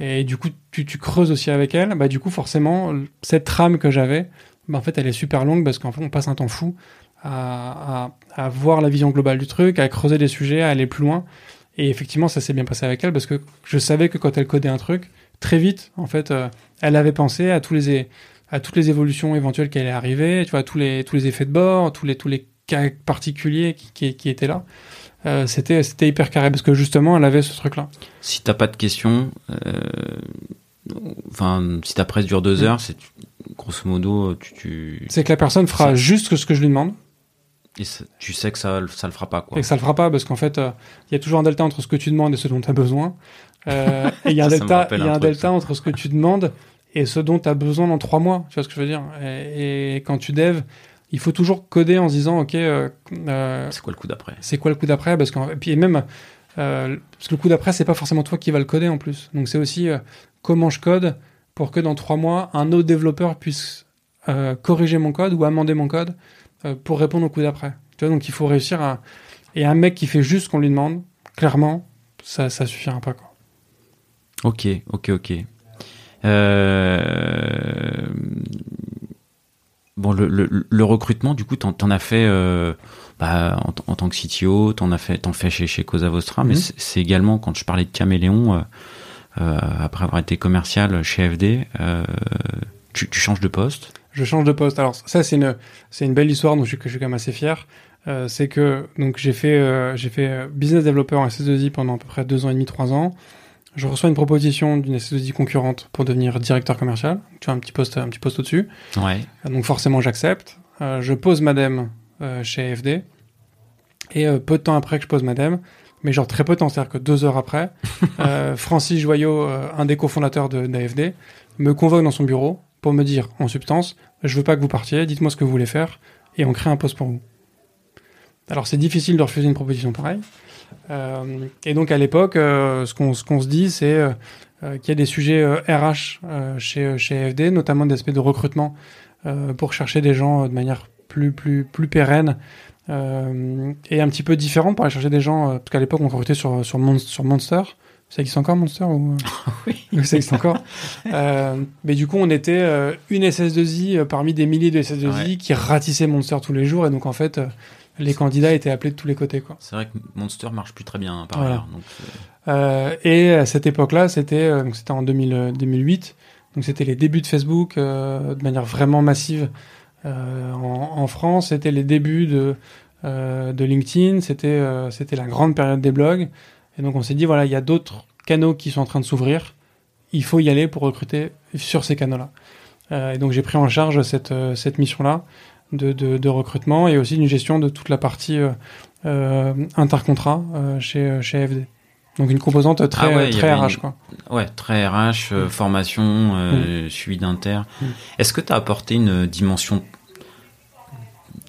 Speaker 1: Et du coup tu, tu creuses aussi avec elle. Bah du coup forcément cette trame que j'avais, bah, en fait elle est super longue parce qu'en fait on passe un temps fou à, à, à voir la vision globale du truc, à creuser des sujets, à aller plus loin. Et effectivement, ça s'est bien passé avec elle parce que je savais que quand elle codait un truc, très vite, en fait, euh, elle avait pensé à tous les à toutes les évolutions éventuelles qui allaient arriver, tu vois, tous les tous les effets de bord, tous les tous les cas particuliers qui, qui étaient là. Euh, c'était c'était hyper carré parce que justement, elle avait ce truc-là.
Speaker 2: Si t'as pas de questions, euh, enfin, si ta presse dure deux
Speaker 1: Mm.
Speaker 2: heures, c'est grosso modo, tu, tu
Speaker 1: C'est que la personne fera
Speaker 2: Ça-
Speaker 1: juste ce que je lui demande
Speaker 2: et tu sais que ça ça le fera pas quoi.
Speaker 1: et que ça le fera pas parce qu'en fait, euh, il y a toujours un delta entre ce que tu demandes et ce dont tu as besoin. Euh, et il y a <laughs> un
Speaker 2: Ça,
Speaker 1: delta, y a
Speaker 2: un truc,
Speaker 1: delta entre ce que tu demandes et ce dont tu as besoin dans trois mois. Tu vois ce que je veux dire? Et, et quand tu dev, il faut toujours coder en se disant, ok, euh, euh,
Speaker 2: C'est quoi le coup d'après?
Speaker 1: c'est quoi le coup d'après? Parce qu'en et puis même euh, parce que le coup d'après, c'est pas forcément toi qui va le coder en plus. Donc c'est aussi euh, comment je code pour que dans trois mois, un autre développeur puisse euh, corriger mon code ou amender mon code pour répondre au coup d'après. Tu vois, donc il faut réussir à. Et un mec qui fait juste ce qu'on lui demande, clairement, ça, ça suffira pas quoi.
Speaker 2: Ok, ok, ok. Bon, le, le, le recrutement, du coup, t'en, t'en as fait euh, bah, en, en tant que CTO, t'en as fait, t'en fais chez, chez Cosa Vostra, mais
Speaker 1: Mhm.
Speaker 2: c'est, c'est également quand je parlais de Caméléon, euh, euh, après avoir été commercial chez FD, euh, tu, tu changes de poste?
Speaker 1: Je change de poste. Alors ça c'est une c'est une belle histoire dont je suis, que je suis quand même assez fier. Euh, c'est que donc j'ai fait euh, j'ai fait business developer en SS2I pendant à peu près deux ans et demi trois ans. Je reçois une proposition d'une SS2I concurrente pour devenir directeur commercial. Tu vois un petit poste un petit poste au-dessus.
Speaker 2: Ouais.
Speaker 1: Euh, Donc forcément j'accepte. Euh, je pose madame euh, chez AFD. Et euh, peu de temps après que je pose madame, mais genre très peu de temps, c'est-à-dire que deux heures après, <laughs> Francis Joyot, un des cofondateurs de d'AFD, me convoque dans son bureau pour me dire en substance, je veux pas que vous partiez, dites-moi ce que vous voulez faire, et on crée un poste pour vous. Alors c'est difficile de refuser une proposition pareille. Euh, et donc à l'époque, euh, ce qu'on se dit, c'est euh, qu'il y a des sujets RH chez chez AFD, notamment des aspects de recrutement pour chercher des gens de manière plus plus plus pérenne euh, et un petit peu différent pour aller chercher des gens euh, parce qu'à l'époque on recrutait sur sur, Mon- sur Monster. Ça existe encore Monster ou <laughs>
Speaker 2: Oui.
Speaker 1: ça existe encore. Euh, mais du coup on était une SS2I euh, parmi des milliers de SS2I
Speaker 2: Ouais.
Speaker 1: qui ratissaient Monster tous les jours et donc en fait les candidats étaient appelés de tous les côtés quoi.
Speaker 2: C'est vrai que Monster marche plus très bien hein, par
Speaker 1: Voilà.
Speaker 2: ailleurs. Donc, c'est-
Speaker 1: Euh, et à cette époque-là, c'était euh, donc c'était en 2000, euh, 2008, donc c'était les débuts de Facebook euh, de manière vraiment massive euh, en, en France. C'était les débuts de euh, de LinkedIn. C'était euh, c'était la grande période des blogs. Et donc on s'est dit voilà, il y a d'autres canaux qui sont en train de s'ouvrir. Il faut y aller pour recruter sur ces canaux-là. Euh, et donc j'ai pris en charge cette euh, cette mission-là de, de, de recrutement et aussi une gestion de toute la partie euh, euh, intercontrat euh, chez chez AFD. Donc une composante très,
Speaker 2: Ah ouais,
Speaker 1: très
Speaker 2: avait
Speaker 1: RH,
Speaker 2: une-
Speaker 1: quoi.
Speaker 2: Ouais, très RH, euh, formation, euh, suivi d'inter.
Speaker 1: Mm.
Speaker 2: Est-ce que tu as apporté une dimension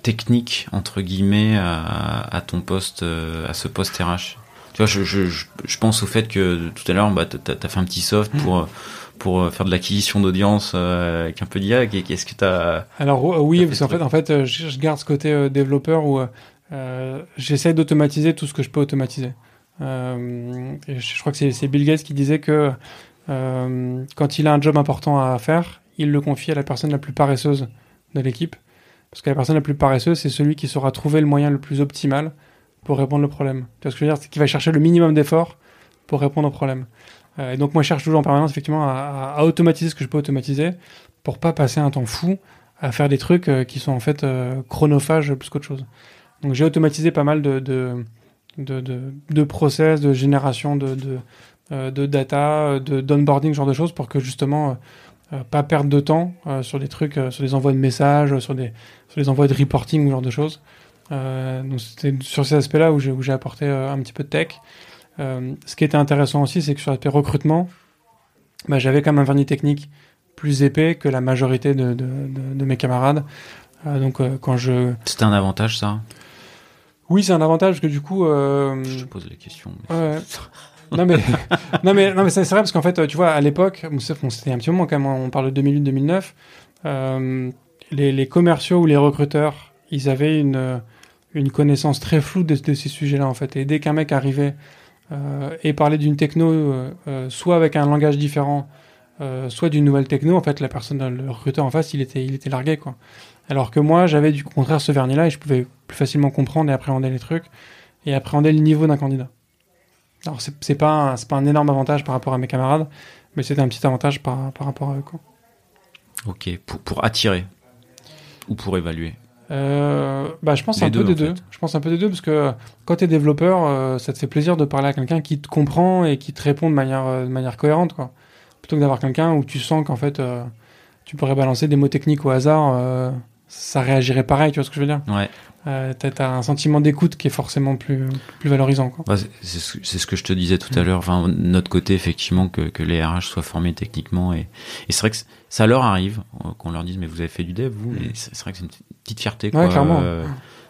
Speaker 2: technique, entre guillemets, à, à ton poste, euh, à ce poste RH Tu vois, je, je, pense au fait que tout à l'heure, bah, tu as, fait un petit soft
Speaker 1: Mm.
Speaker 2: pour, pour euh, faire de l'acquisition d'audience euh, avec un peu d'IA. Qu'est-ce que tu as...
Speaker 1: Alors oui,
Speaker 2: fait
Speaker 1: parce qu'en
Speaker 2: truc.
Speaker 1: fait, en fait, euh, je, garde ce côté développeur où euh, j'essaie d'automatiser tout ce que je peux automatiser. Euh, et je, crois que c'est- Bill Gates qui disait que quand il a un job important à faire, il le confie à la personne la plus paresseuse de l'équipe. Parce que la personne la plus paresseuse, c'est celui qui saura trouver le moyen le plus optimal pour répondre au problème. Tu vois ce que je veux dire? C'est qu'il va chercher le minimum d'efforts pour répondre au problème. Euh, et donc moi, je cherche toujours en permanence, effectivement, à, automatiser ce que je peux automatiser pour pas passer un temps fou à faire des trucs euh, qui sont en fait euh, chronophages plus qu'autre chose. Donc j'ai automatisé pas mal de, de, de, de, process, de génération de, de, euh, de data, d'onboarding, genre de choses, pour que justement pas perdre de temps sur des trucs, sur des envois de messages, sur des, sur des envois de reporting ce genre de choses. Donc c'était sur ces aspects-là où j'ai apporté un petit peu de tech. Euh, ce qui était intéressant aussi, c'est que sur l'aspect recrutement, bah, j'avais quand même un vernis technique plus épais que la majorité de, de, de, de mes camarades. Euh, donc euh, quand je...
Speaker 2: C'était un avantage, ça?
Speaker 1: Oui, c'est un avantage parce que du coup... euh,
Speaker 2: Je te pose les questions. mais
Speaker 1: ouais. <laughs> non mais <laughs> non mais non mais c'est vrai parce qu'en fait, tu vois, à l'époque, c'était un petit moment quand même. On parle de 2008-2009. Euh, les, les, commerciaux ou les recruteurs, ils avaient une une connaissance très floue de, ces sujets-là en fait. Et dès qu'un mec arrivait et parlait d'une techno, euh, euh, soit avec un langage différent, euh, soit d'une nouvelle techno, en fait, la personne, le recruteur en face, il était, il était largué quoi. Alors que moi, j'avais du contraire ce vernis-là et je pouvais plus facilement comprendre et appréhender les trucs et appréhender le niveau d'un candidat. Alors c'est pas c'est pas un énorme avantage par rapport à mes camarades, mais c'est un petit avantage par, par rapport à eux. Quoi.
Speaker 2: Ok, pour, pour attirer ou pour évaluer?
Speaker 1: Euh, bah, je pense un peu des deux. Je pense un peu des deux parce que quand tu es développeur, euh, ça te fait plaisir de parler à quelqu'un qui te comprend et qui te répond de manière, euh, de manière cohérente, quoi. Plutôt que d'avoir quelqu'un où tu sens qu'en fait, tu pourrais balancer des mots techniques au hasard, ça réagirait pareil, tu vois ce que je veux dire?
Speaker 2: Ouais.
Speaker 1: Euh, t'as un sentiment d'écoute qui est forcément plus, plus valorisant. Quoi.
Speaker 2: Bah, c'est ce que je te disais tout à l'heure. Enfin, notre côté, effectivement, que, que les RH soient formés techniquement. Et, et c'est vrai que ça leur arrive euh, qu'on leur dise, mais vous avez fait du dev, vous Et c'est vrai que c'est une petite fierté. Quoi.
Speaker 1: Ouais, clairement.
Speaker 2: Euh,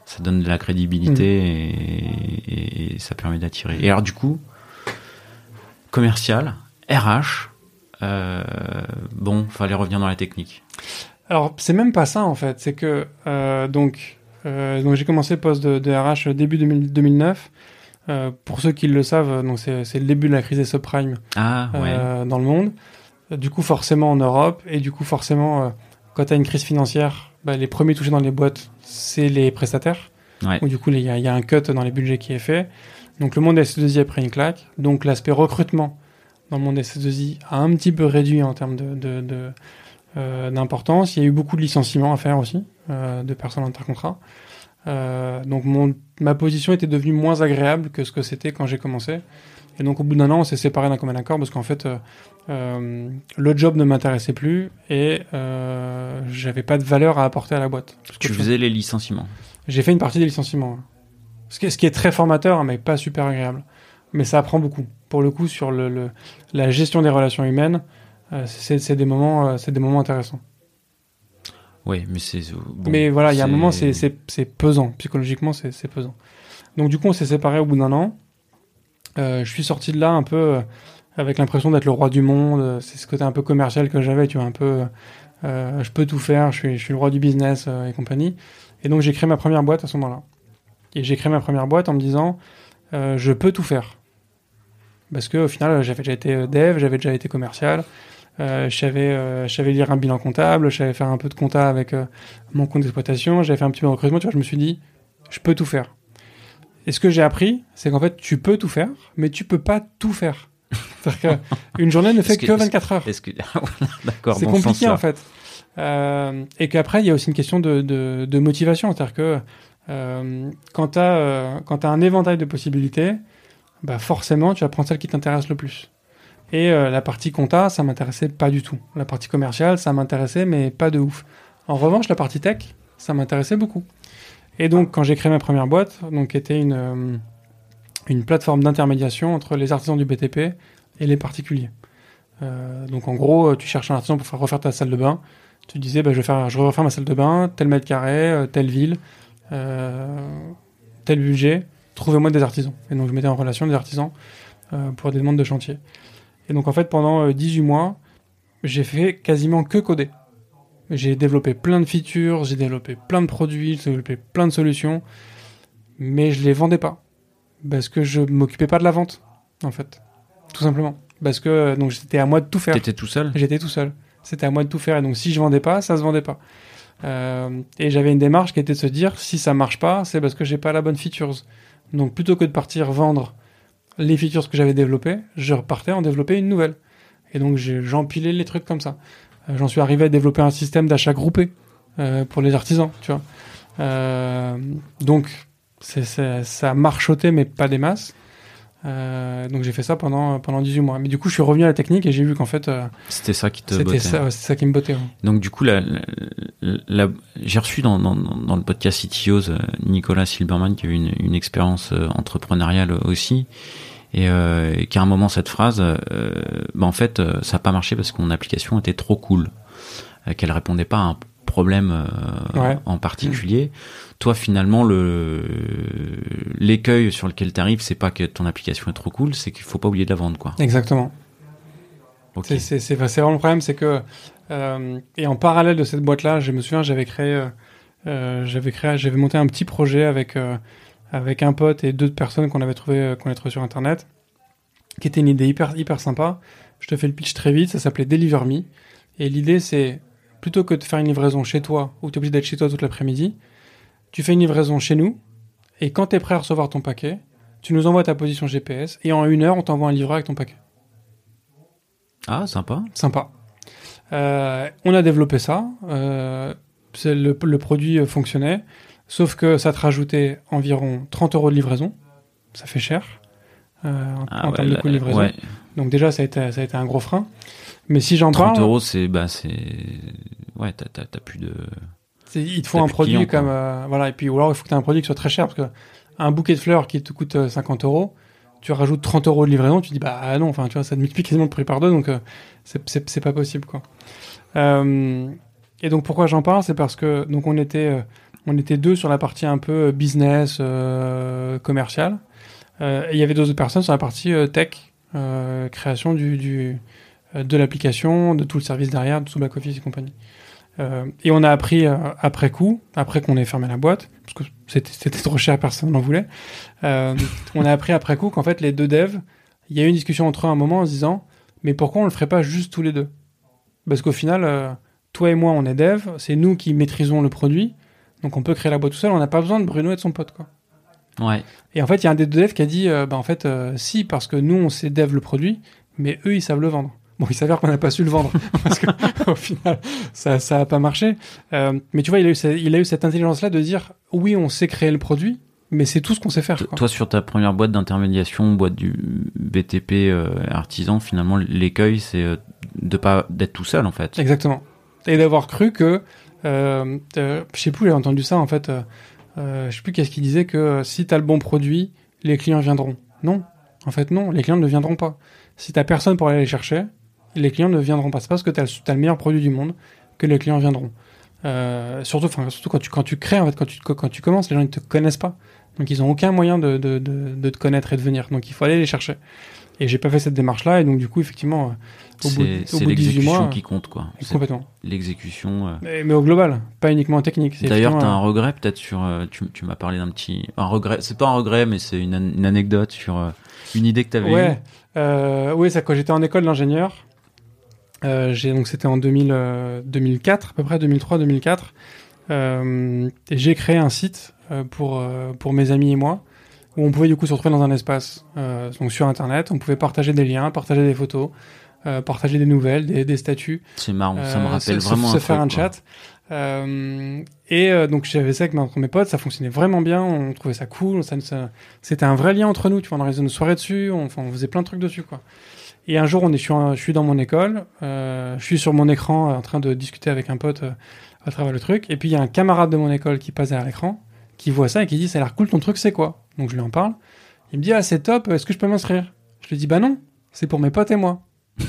Speaker 2: ça donne de la crédibilité mm. et, et, ça permet d'attirer. Et alors, du coup, commercial, RH, euh, bon, fallait revenir dans la technique.
Speaker 1: Alors, c'est même pas ça, en fait. C'est que, euh, donc, donc j'ai commencé poste de, de RH début 2000, 2009. Euh, pour ceux qui le savent, donc c'est, le début de la crise des subprimes
Speaker 2: ah, ouais.
Speaker 1: euh, dans le monde. Du coup, forcément en Europe, et du coup, forcément, euh, quand tu as une crise financière, bah, les premiers touchés dans les boîtes, c'est les prestataires.
Speaker 2: Ouais.
Speaker 1: Du coup, il y, y, a un cut dans les budgets qui est fait. Donc, le monde SS2I a pris une claque. Donc, l'aspect recrutement dans le monde SS2I a un petit peu réduit en termes de, de, de euh, d'importance. Il y a eu beaucoup de licenciements à faire aussi, euh, de personnes intercontrat. Euh, donc mon, ma position était devenue moins agréable que ce que c'était quand j'ai commencé. Et donc au bout d'un an, on s'est séparé d'un commun accord parce qu'en fait, euh, euh, le job ne m'intéressait plus et euh, j'avais pas de valeur à apporter à la boîte.
Speaker 2: Tu faisais les licenciements
Speaker 1: J'ai fait une partie des licenciements. Ce qui, est, ce qui est très formateur, mais pas super agréable. Mais ça apprend beaucoup. Pour le coup, sur le, le la gestion des relations humaines, euh, c'est des moments, euh, c'est des moments intéressants.
Speaker 2: Oui, mais c'est.
Speaker 1: Bon, mais voilà, il y a un moment, c'est pesant. Psychologiquement, c'est pesant. Donc, du coup, on s'est séparés au bout d'un an. Euh, je suis sorti de là un peu euh, avec l'impression d'être le roi du monde. C'est ce côté un peu commercial que j'avais, tu vois, un peu. Euh, je peux tout faire, je suis, je suis le roi du business euh, et compagnie. Et donc, j'ai créé ma première boîte à ce moment-là. Et j'ai créé ma première boîte en me disant, je peux tout faire. Parce que au final, j'avais déjà été dev, j'avais déjà été commercial. Euh, je savais, euh, je savais lire un bilan comptable, je savais faire un peu de compta avec euh, mon compte d'exploitation, j'avais fait un petit peu de recrutement, tu vois, je me suis dit, je peux tout faire. Et ce que j'ai appris, c'est qu'en fait, tu peux tout faire, mais tu peux pas tout faire. <laughs> C'est-à-dire qu'une journée ne fait que, que 24 heures. <laughs>
Speaker 2: D'accord.
Speaker 1: C'est
Speaker 2: bon
Speaker 1: compliqué, en fait. Euh, et qu'après, il y a aussi une question de, de, de motivation. C'est-à-dire que quand tu as, as, un éventail de possibilités, bah forcément, tu vas prendre celle qui t'intéresse le plus. Et euh, la partie compta, ça m'intéressait pas du tout. La partie commerciale, ça m'intéressait, mais pas de ouf. En revanche, la partie tech, ça m'intéressait beaucoup. Et donc, quand j'ai créé ma première boîte, donc était une, euh, une plateforme d'intermédiation entre les artisans du BTP et les particuliers. Euh, donc, en gros, tu cherches un artisan pour faire refaire ta salle de bain. Tu disais, bah, je vais refaire ma salle de bain, tel mètre carré, telle ville, tel budget. Trouvez-moi des artisans. Et donc, je mettais en relation des artisans pour des demandes de chantier. Et donc en fait, pendant 18 mois, j'ai fait quasiment que coder. J'ai développé plein de features, j'ai développé plein de produits, j'ai développé plein de solutions, mais je les vendais pas. Parce que je m'occupais pas de la vente, en fait. Tout simplement. Parce que donc c'était à moi de tout faire.
Speaker 2: T'étais tout seul
Speaker 1: J'étais tout seul. C'était à moi de tout faire. Et donc si je vendais pas, ça se vendait pas. Euh, et j'avais une démarche qui était de se dire, si ça marche pas, c'est parce que j'ai pas la bonne features. Donc plutôt que de partir vendre les features que j'avais développées, je repartais en développer une nouvelle. Et donc j'empilais les trucs comme ça. Euh, J'en suis arrivé à développer un système d'achat groupé euh, pour les artisans, tu vois. Euh, donc c'est ça marchotait mais pas des masses. Euh, donc j'ai fait ça pendant pendant 18 mois. Mais du coup, je suis revenu à la technique et j'ai vu qu'en fait euh,
Speaker 2: c'était ça qui te
Speaker 1: c'était ça, ouais, ça qui me bottait. Ouais.
Speaker 2: Donc du coup, la, la, la j'ai reçu dans, dans, dans le podcast CTOs euh, Nicolas Silberman qui a eu une, une expérience euh, entrepreneuriale aussi et euh, qui à un moment cette phrase, euh, bah en fait, ça n'a pas marché parce que mon application était trop cool, qu'elle répondait pas à un problème
Speaker 1: ouais.
Speaker 2: en particulier. Mmh toi finalement le l'écueil sur lequel tu arrives, c'est pas que ton application est trop cool, c'est qu'il faut pas oublier de la vendre, quoi.
Speaker 1: Exactement.
Speaker 2: Ok.
Speaker 1: C'est- vraiment le problème, c'est que euh, et en parallèle de cette boîte-là, je me souviens, j'avais créé, euh, euh, j'avais créé, j'avais monté un petit projet avec euh, avec un pote et deux personnes qu'on avait trouvé euh, qu'on avait trouvé sur internet, qui était une idée hyper hyper sympa. Je te fais le pitch très vite, ça s'appelait Deliver Me et l'idée c'est plutôt que de faire une livraison chez toi où tu es obligé d'être chez toi toute l'après-midi, tu fais une livraison chez nous et quand tu es prêt à recevoir ton paquet, tu nous envoies ta position GPS et en une heure on t'envoie un livreur avec ton paquet.
Speaker 2: Ah, sympa.
Speaker 1: Sympa. Euh, on a développé ça. euh, le, le produit euh, fonctionnait. Sauf que ça te rajoutait environ 30 euros de livraison. Ça fait cher. euh, en,
Speaker 2: Ah
Speaker 1: en
Speaker 2: ouais,
Speaker 1: termes de coût de livraison.
Speaker 2: ouais.
Speaker 1: Donc déjà, ça a, été, ça a été un gros frein. Mais si j'en
Speaker 2: 30
Speaker 1: parle,
Speaker 2: euros, c'est, bah, c'est, ouais, t'as, t'as, t'as plus de,
Speaker 1: il te faut un produit
Speaker 2: clients,
Speaker 1: comme... euh, voilà, et puis ou alors il faut que tu aies un produit qui soit très cher. Parce que un bouquet de fleurs qui te coûte euh, 50 euros, tu rajoutes 30 euros de livraison, tu dis, bah ah non, enfin, tu vois, ça te multiplie quasiment le prix par deux. Donc, euh, c'est- pas possible, quoi. Euh, et donc pourquoi j'en parle, c'est parce que donc on était euh, on était deux sur la partie un peu business euh, commercial. Euh, et il y avait d'autres personnes sur la partie euh, tech, euh, création du, du euh, de l'application, de tout le service derrière, de tout back office et compagnie. Euh, et on a appris euh, après coup, après qu'on ait fermé la boîte, parce que c'était trop cher, personne n'en voulait. Euh, on a appris après coup qu'en fait les deux devs, il y a eu une discussion entre eux à un moment en se disant, mais pourquoi on le ferait pas juste tous les deux? Parce qu'au final, euh, toi et moi, on est dev, c'est nous qui maîtrisons le produit, donc on peut créer la boîte tout seul, on n'a pas besoin de Bruno et de son pote, quoi.
Speaker 2: ouais.
Speaker 1: Et en fait, il y a un des deux devs qui a dit, euh, bah en fait, euh, si, parce que nous, on sait dev le produit, mais eux, ils savent le vendre. Bon, il s'avère qu'on n'a pas su le vendre, <laughs> parce que au final, ça ça a pas marché. Euh, mais tu vois, il a eu, il a eu cette intelligence-là de dire, oui, on sait créer le produit, mais c'est tout ce qu'on sait faire. Quoi.
Speaker 2: Toi, sur ta première boîte d'intermédiation, boîte du BTP euh, artisan, finalement, l'écueil, c'est euh, de pas d'être tout seul, en fait.
Speaker 1: Exactement. Et d'avoir cru que, euh, euh, je sais plus, j'ai entendu ça en fait, euh, euh, je sais plus qu'est-ce qu'il disait que si t'as le bon produit, les clients viendront. Non, en fait non, les clients ne viendront pas. Si t'as personne pour aller les chercher, les clients ne viendront pas. C'est parce que le, t'as le meilleur produit du monde que les clients viendront. Euh, surtout, surtout quand tu quand tu crées, en fait, quand tu quand tu commences, les gens ils te connaissent pas, donc ils ont aucun moyen de de, de, de te connaître et de venir. Donc il faut aller les chercher. Et j'ai pas fait cette démarche-là, et donc du coup, effectivement, euh, au bout,
Speaker 2: C'est
Speaker 1: au
Speaker 2: c'est
Speaker 1: bout de 18
Speaker 2: l'exécution qui compte, quoi. C'est
Speaker 1: complètement.
Speaker 2: L'exécution. euh.
Speaker 1: Mais, mais au global, pas uniquement en technique.
Speaker 2: D'ailleurs, t'as un
Speaker 1: effectivement,
Speaker 2: regret peut-être sur. euh, tu tu m'as parlé d'un petit. Un regret. C'est pas un regret, mais c'est une, an- une anecdote sur euh, une idée que
Speaker 1: euh,
Speaker 2: t'avais eue.
Speaker 1: Ouais, euh, oui, c'est quand j'étais en école d'ingénieur. Euh, j'ai donc c'était en 2000, euh, 2004 à peu près 2003 2004 euh, et j'ai créé un site euh, pour euh, pour mes amis et moi où on pouvait du coup se retrouver dans un espace euh, donc sur internet on pouvait partager des liens partager des photos euh, partager des nouvelles des, des statuts
Speaker 2: C'est marrant, ça me rappelle
Speaker 1: se,
Speaker 2: vraiment
Speaker 1: se
Speaker 2: un
Speaker 1: faire
Speaker 2: truc,
Speaker 1: un chat. Euh, et euh, donc j'avais ça avec ma- mes potes, ça fonctionnait vraiment bien, on trouvait ça cool, ça, ça- c'était un vrai lien entre nous, tu vois, on organisait nos soirées dessus, on, enfin, on faisait plein de trucs dessus, quoi. Et un jour, on est, je, suis, je suis dans mon école, euh, je suis sur mon écran en train de discuter avec un pote euh, à travers le truc, et puis il y a un camarade de mon école qui passe derrière l'écran, qui voit ça et qui dit, ça a l'air cool ton truc, c'est quoi? Donc je lui en parle, il me dit, ah c'est top, est-ce que je peux m'inscrire? Je lui dis, bah non, c'est pour mes potes et moi. <laughs>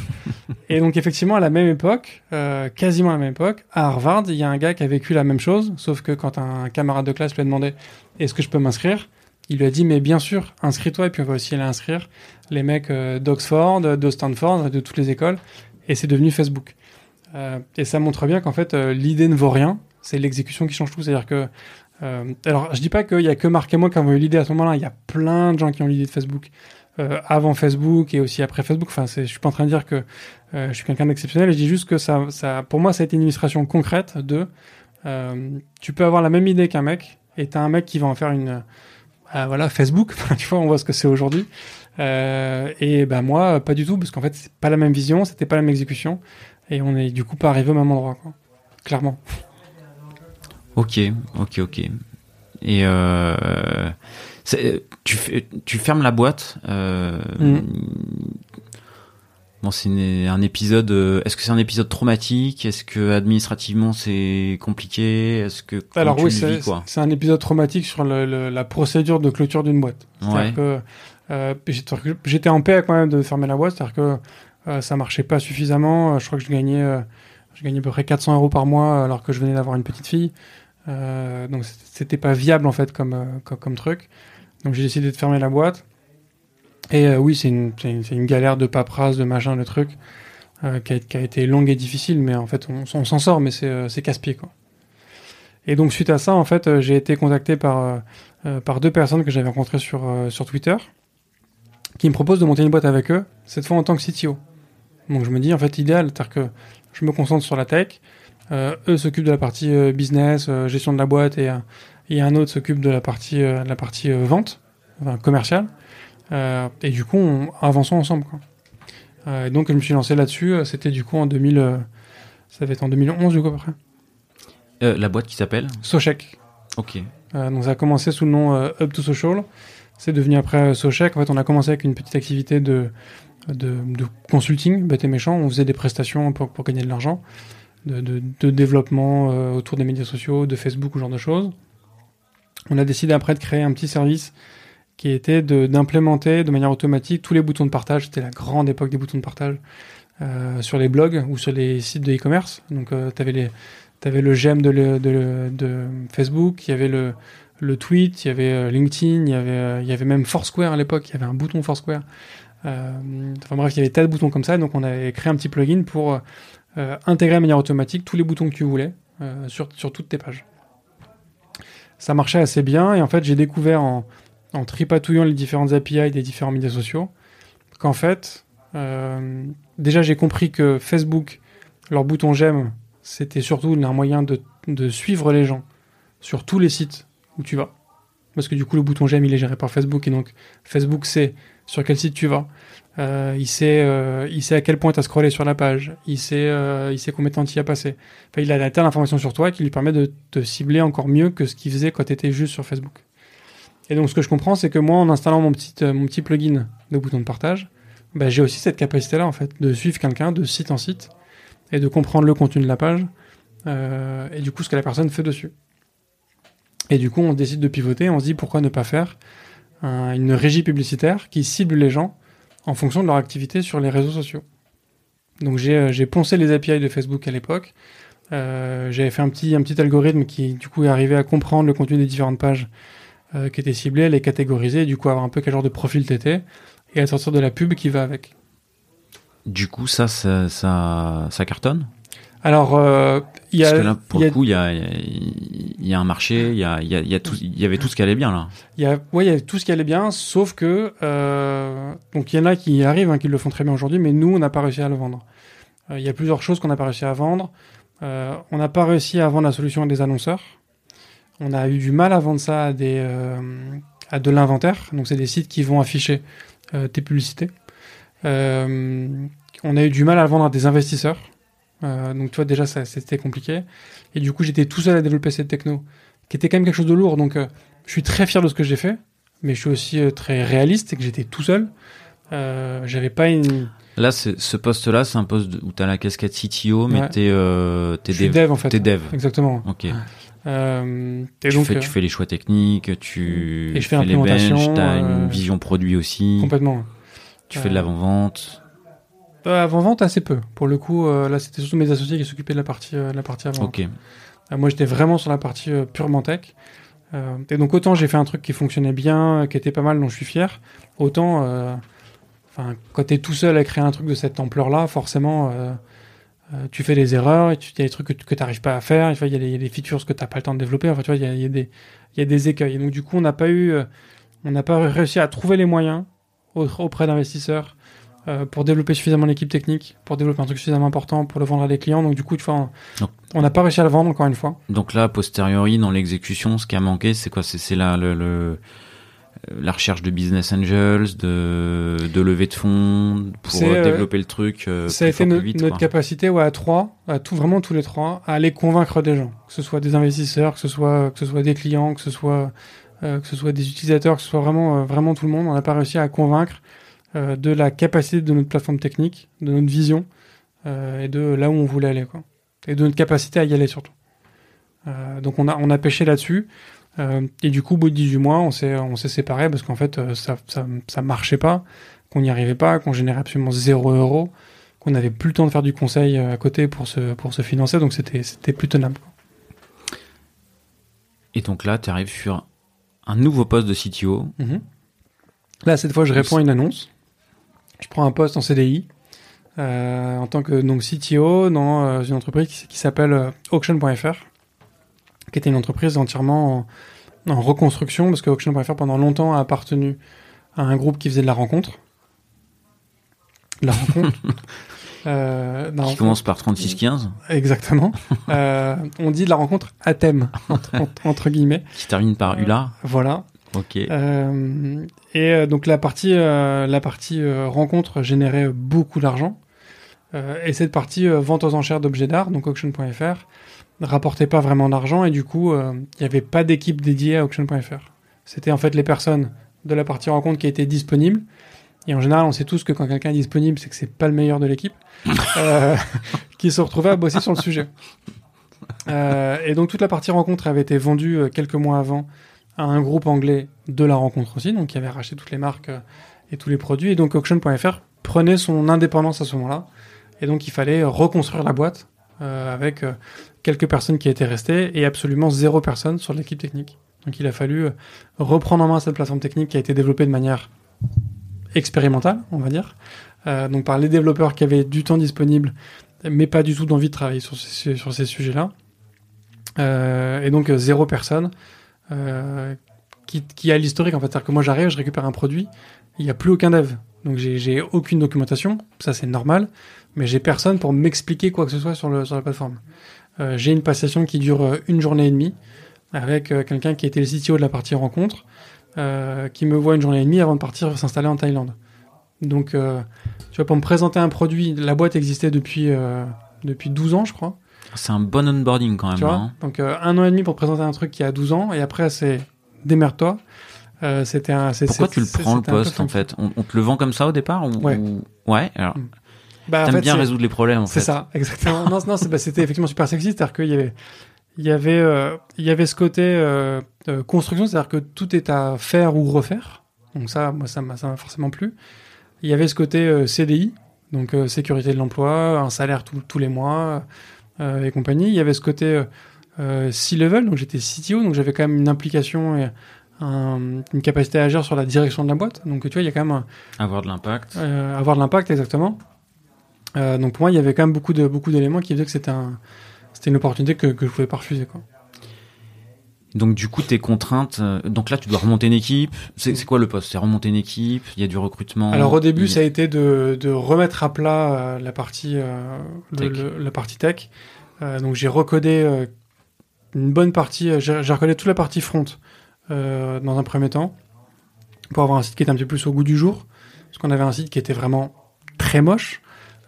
Speaker 1: Et donc effectivement, à la même époque, euh, quasiment à la même époque, à Harvard, il y a un gars qui a vécu la même chose, sauf que quand un camarade de classe lui a demandé est-ce que je peux m'inscrire, il lui a dit mais bien sûr, inscris-toi et puis on va aussi aller inscrire les mecs euh, d'Oxford, de Stanford, de toutes les écoles, et c'est devenu Facebook. Euh, et ça montre bien qu'en fait, euh, l'idée ne vaut rien, c'est l'exécution qui change tout. C'est-à-dire que, euh, alors je dis pas qu'il y a que Marc et moi qui avons eu l'idée à ce moment-là, il y a plein de gens qui ont l'idée de Facebook. euh, avant Facebook et aussi après Facebook. Enfin, je suis pas en train de dire que euh, je suis quelqu'un d'exceptionnel. Je dis juste que ça, ça, pour moi, ça a été une illustration concrète de, euh, tu peux avoir la même idée qu'un mec et t'as un mec qui va en faire une, euh, voilà, Facebook. <laughs> Tu vois, on voit ce que c'est aujourd'hui. Euh, et ben moi, pas du tout, parce qu'en fait, c'est pas la même vision, c'était pas la même exécution, et on est du coup pas arrivé au même endroit, quoi. Clairement.
Speaker 2: Ok, ok, ok. Et euh, tu, tu fermes la boîte. Euh,
Speaker 1: Mhm.
Speaker 2: Bon, c'est un épisode. euh, Est-ce que c'est un épisode traumatique? Est-ce que administrativement c'est compliqué? Est-ce que
Speaker 1: Alors oui, c'est un épisode traumatique sur le- le- la procédure de clôture d'une boîte. C'est-à-dire
Speaker 2: Ouais.
Speaker 1: que euh, j'étais en paix avec moi-même de fermer la boîte, c'est-à-dire que euh, ça marchait pas suffisamment. Euh, Je crois que je gagnais, euh, je gagnais à peu près 400 euros par mois alors que je venais d'avoir une petite fille. Euh, donc c'était- pas viable en fait comme, euh, comme, comme truc. Donc j'ai décidé de fermer la boîte. Et oui, c'est une, une, galère de paperasse, de machin, de truc, qui a, qui, a, été longue et difficile, mais en fait, on, s'en sort, mais c'est casse-pied, quoi. Et donc, suite à ça, en fait, j'ai été contacté par, par deux personnes que j'avais rencontrées sur, sur Twitter, qui me proposent de monter une boîte avec eux, cette fois en tant que CTO. Donc je me dis, en fait, idéal, c'est-à-dire que je me concentre sur la tech, euh, eux s'occupent de la partie euh, business, euh, gestion de la boîte, et, et un autre s'occupe de la partie, la partie vente, enfin, commerciale. Et du coup, on, avançons ensemble. Quoi. et donc je me suis lancé là-dessus, c'était du coup en 2000, ça va être en 2011 du coup à peu
Speaker 2: près. la boîte qui s'appelle
Speaker 1: Sochek.
Speaker 2: Ok.
Speaker 1: donc ça a commencé sous le nom Up to Social. C'est devenu après Sochek. En fait, on a commencé avec une petite activité de, de, consulting, bête et méchant. On faisait des prestations pour, pour gagner de l'argent, de, de, développement euh, autour des médias sociaux, de Facebook, ou genre de choses. On a décidé après de créer un petit service qui était d'implémenter de, manière automatique tous les boutons de partage. C'était la grande époque des boutons de partage euh, sur les blogs ou sur les sites de e-commerce. Donc, euh, tu avais, les, avais le j'aime de, de, de, Facebook, il y avait le, le tweet, il y avait euh, LinkedIn, il y avait, euh, il y avait même Foursquare à l'époque, il y avait un bouton Foursquare. Euh, enfin bref, il y avait tas de boutons comme ça, donc on avait créé un petit plugin pour intégrer de manière automatique tous les boutons que tu voulais sur, sur toutes tes pages. Ça marchait assez bien, et en fait j'ai découvert en, en tripatouillant les différentes API des différents médias sociaux qu'en fait, déjà j'ai compris que Facebook, leur bouton j'aime, c'était surtout un moyen de, de suivre les gens sur tous les sites où tu vas. Parce que du coup, le bouton j'aime, il est géré par Facebook. Et donc, Facebook sait sur quel site tu vas. Euh, il, sait, euh, il sait à quel point tu as scrollé sur la page. Il sait, euh, il sait combien de temps tu y as passé. Enfin, il a la telle information sur toi qui lui permet de te cibler encore mieux que ce qu'il faisait quand tu étais juste sur Facebook. Et donc, ce que je comprends, c'est que moi, en installant mon petit, mon petit plugin de bouton de partage, bah, j'ai aussi cette capacité-là, en fait, de suivre quelqu'un de site en site et de comprendre le contenu de la page et du coup ce que la personne fait dessus. Et du coup, on décide de pivoter, on se dit pourquoi ne pas faire une régie publicitaire qui cible les gens en fonction de leur activité sur les réseaux sociaux. Donc j'ai euh, poncé les API de Facebook à l'époque. Euh, J'avais fait un petit, un petit algorithme qui du coup est arrivé à comprendre le contenu des différentes pages euh, qui étaient ciblées, les catégoriser, et du coup avoir un peu quel genre de profil t'étais, et à sortir de la pub qui va avec.
Speaker 2: Du coup, ça, ça, ça, ça cartonne
Speaker 1: alors, euh, il y a.
Speaker 2: Parce que là, pour le coup, il y a, il y a un marché, il y a, il y a tout, il y avait tout ce qui allait bien là.
Speaker 1: Il y a, ouais, il y avait tout ce qui allait bien, sauf que euh, donc il y en a qui arrivent, hein, qui le font très bien aujourd'hui, mais nous, on n'a pas réussi à le vendre. Euh, il y a plusieurs choses qu'on n'a pas réussi à vendre. Euh, on n'a pas réussi à vendre la solution à des annonceurs. On a eu du mal à vendre ça euh, à de l'inventaire. Donc c'est des sites qui vont afficher tes publicités. on a eu du mal à vendre à des investisseurs. Euh, donc tu vois déjà ça c'était compliqué. Et du coup j'étais tout seul à développer cette techno, qui était quand même quelque chose de lourd. Donc euh, je suis très fier de ce que j'ai fait, mais je suis aussi euh, très réaliste et que j'étais tout seul. J'avais pas une.
Speaker 2: Là, ce poste-là, c'est un poste où tu as la casquette CTO, mais t'es
Speaker 1: es dev, dev. en fait.
Speaker 2: T'es dev.
Speaker 1: Exactement.
Speaker 2: Ok.
Speaker 1: Euh,
Speaker 2: et tu, donc, fais, tu fais les choix techniques, tu et je fais, fais les benches, tu as une vision produit aussi.
Speaker 1: Complètement.
Speaker 2: Tu fais de l'avant-vente.
Speaker 1: Euh, avant-vente, assez peu. Pour le coup, euh, là, c'était surtout mes associés qui s'occupaient de la partie, euh, la partie avant.
Speaker 2: Ok.
Speaker 1: moi, j'étais vraiment sur la partie purement tech. et donc, autant j'ai fait un truc qui fonctionnait bien, qui était pas mal, dont je suis fier, autant, enfin, quand t'es tout seul à créer un truc de cette ampleur-là, forcément, tu fais des erreurs, tu y a des trucs que, tu t'arrives pas à faire, il y, a des, features que t'as pas le temps de développer, enfin, tu vois, il y a, y, des, y a des écueils. Et donc, du coup, on n'a pas eu, on n'a pas réussi à trouver les moyens auprès d'investisseurs euh, pour développer suffisamment l'équipe technique, pour développer un truc suffisamment important pour le vendre à des clients. Donc du coup, tu vois, on n'a pas réussi à le vendre encore une fois.
Speaker 2: Donc là, a posteriori, dans l'exécution, ce qui a manqué, c'est quoi? C'est la, le, le, la recherche de business angels, de, de levée de fonds pour euh, développer le truc. Euh,
Speaker 1: ça a été notre capacité, ouais, à trois, à tout vraiment tous les trois, à aller convaincre des gens, que ce soit des investisseurs, que ce soit que ce soit des clients, que ce soit que ce soit des utilisateurs, que ce soit vraiment vraiment tout le monde. On n'a pas réussi à convaincre euh, de la capacité de notre plateforme technique, de notre vision euh, et de là où on voulait aller, quoi. Et de notre capacité à y aller surtout. Euh, donc on a, on a pêché là-dessus. Et du coup, au bout de 18 mois, on s'est, on s'est séparés parce qu'en fait, ça, ça, ça, marchait pas, qu'on n'y arrivait pas, qu'on générait absolument zéro euro, qu'on n'avait plus le temps de faire du conseil à côté pour se, pour se financer, donc c'était, c'était plus tenable.
Speaker 2: Et donc là, tu arrives sur un nouveau poste de CTO.
Speaker 1: Mhm. Là, cette fois, je réponds à une annonce. Je prends un poste en CDI euh, en tant que donc CTO dans euh, une entreprise qui, qui s'appelle euh, Auction.fr, qui était une entreprise entièrement en, en reconstruction parce que Auction.fr pendant longtemps a appartenu à un groupe qui faisait de la rencontre. De la rencontre. <laughs> Euh, non,
Speaker 2: Qui commence par 3615,
Speaker 1: Exactement. <laughs> Euh, on dit de la rencontre à thème, entre, entre- guillemets.
Speaker 2: qui se termine par ULA.
Speaker 1: Voilà.
Speaker 2: Ok.
Speaker 1: Euh, et euh, donc la partie, euh, la partie euh, rencontre générait beaucoup d'argent. Euh, et cette partie euh, vente aux enchères d'objets d'art, donc auction.fr, rapportait pas vraiment d'argent et du coup, euh, il n'y avait pas d'équipe dédiée à auction.fr. C'était en fait les personnes de la partie rencontre qui étaient disponibles. Et en général, on sait tous que quand quelqu'un est disponible, c'est que c'est pas le meilleur de l'équipe, <laughs> euh, <laughs> qui se retrouvait à bosser sur le sujet. Euh, et donc toute la partie rencontre avait été vendue euh, quelques mois avant à un groupe anglais de la rencontre aussi, donc qui avait racheté toutes les marques euh, et tous les produits. Et donc Auction.fr prenait son indépendance à ce moment-là. Et donc il fallait euh, reconstruire la boîte euh, avec euh, quelques personnes qui étaient restées et absolument zéro personne sur l'équipe technique. Donc il a fallu euh, reprendre en main cette plateforme technique qui a été développée de manière expérimentale, on va dire. Euh, donc par les développeurs qui avaient du temps disponible, mais pas du tout d'envie de travailler sur ces, sur ces sujets-là. Euh, et donc zéro personne qui, a l'historique en fait. C'est-à-dire que moi j'arrive, je récupère un produit, il n'y a plus aucun dev. Donc j'ai aucune documentation, ça c'est normal, mais j'ai personne pour m'expliquer quoi que ce soit sur la plateforme. Euh, j'ai une passation qui dure euh, une journée et demie avec euh, quelqu'un qui était le CTO de la partie rencontre, qui me voit une journée et demie avant de partir s'installer en Thaïlande. Donc, tu vois, pour me présenter un produit, la boîte existait depuis, depuis 12 ans, je crois.
Speaker 2: C'est un bon onboarding quand même.
Speaker 1: Tu vois
Speaker 2: hein.
Speaker 1: Donc, euh, un an et demi pour présenter un truc qui a 12 ans, et après, c'est démerde-toi. Euh, c'était un,
Speaker 2: Pourquoi tu le prends le poste en fait? On, on te le vend comme ça au départ ou,
Speaker 1: Ouais.
Speaker 2: ou- Ouais. Alors,
Speaker 1: Bah, en
Speaker 2: t'aimes
Speaker 1: fait,
Speaker 2: bien résoudre les problèmes en
Speaker 1: C'est ça, exactement. non, non, bah, c'était effectivement super sexy, c'est-à-dire qu'il y avait, il y avait, euh, il y avait ce côté euh, euh, construction, c'est-à-dire que tout est à faire ou refaire. Donc ça, moi, ça m'a, forcément plu. Il y avait ce côté euh, CDI, donc sécurité de l'emploi, un salaire tous- tous les mois et compagnie. Il y avait ce côté C-level, donc j'étais CTO, donc j'avais quand même une implication et un- une capacité à agir sur la direction de la boîte. Donc tu vois, il y a quand même un,
Speaker 2: Avoir de l'impact.
Speaker 1: avoir de l'impact exactement. Euh, donc pour moi, il y avait quand même beaucoup de beaucoup d'éléments qui faisaient que c'était un c'était une opportunité que, que je pouvais pas refuser quoi.
Speaker 2: Donc du coup tes contraintes. euh, Donc là tu dois remonter une équipe. C'est c'est quoi le poste? C'est remonter une équipe? Il y a du recrutement?
Speaker 1: Alors au début,
Speaker 2: il-
Speaker 1: ça a été de, de remettre à plat euh, la partie le-
Speaker 2: Tech.
Speaker 1: le- la partie tech. Donc j'ai recodé une bonne partie. J'ai j'ai recodé toute la partie front dans un premier temps pour avoir un site qui était un petit peu plus au goût du jour. Parce qu'on avait un site qui était vraiment très moche,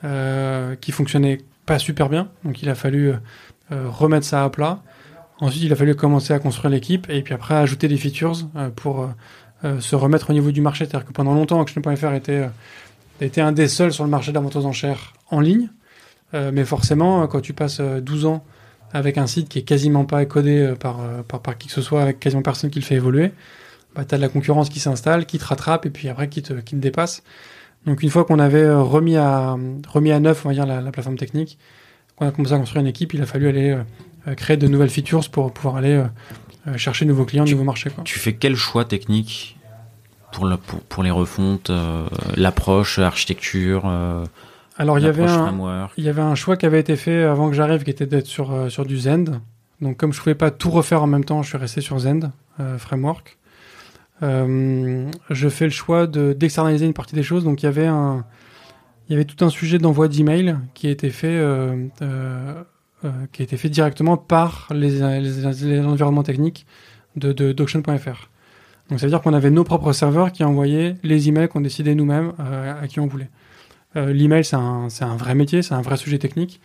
Speaker 1: euh, qui fonctionnait pas super bien. Donc il a fallu euh, euh, remettre ça à plat. Ensuite, il a fallu commencer à construire l'équipe et puis après ajouter des features euh, pour euh, se remettre au niveau du marché. C'est-à-dire que pendant longtemps, Auction.fr était, était un des seuls sur le marché de la vente aux enchères en ligne. Mais forcément, quand tu passes euh, 12 ans avec un site qui est quasiment pas codé par, par, par qui que ce soit, avec quasiment personne qui le fait évoluer, bah, tu as de la concurrence qui s'installe, qui te rattrape et puis après qui te, qui te dépasse. Donc une fois qu'on avait euh, remis à, remis à neuf, on va dire, la, la plateforme technique, qu'on a commencé à construire une équipe, il a fallu aller euh, euh, créer de nouvelles features pour pouvoir aller euh, chercher de nouveaux clients, de nouveaux marchés. Quoi.
Speaker 2: Tu fais quel choix technique pour, la, pour, pour les refontes, euh, l'approche, l'architecture,
Speaker 1: Alors il y avait un, Il y avait un choix qui avait été fait avant que j'arrive, qui était d'être sur, sur du Zend. Donc comme je pouvais pas tout refaire en même temps, je suis resté sur Zend Framework. Euh, je fais le choix de d'externaliser une partie des choses. Donc il y avait un, il y avait tout un sujet d'envoi d'email qui a été fait, euh, euh, qui a fait directement par les, les, environnements techniques de d'auction.fr. Donc ça veut dire qu'on avait nos propres serveurs qui envoyaient les emails qu'on décidait nous-mêmes à qui on voulait. L'email, c'est un, un vrai métier, c'est un vrai sujet technique.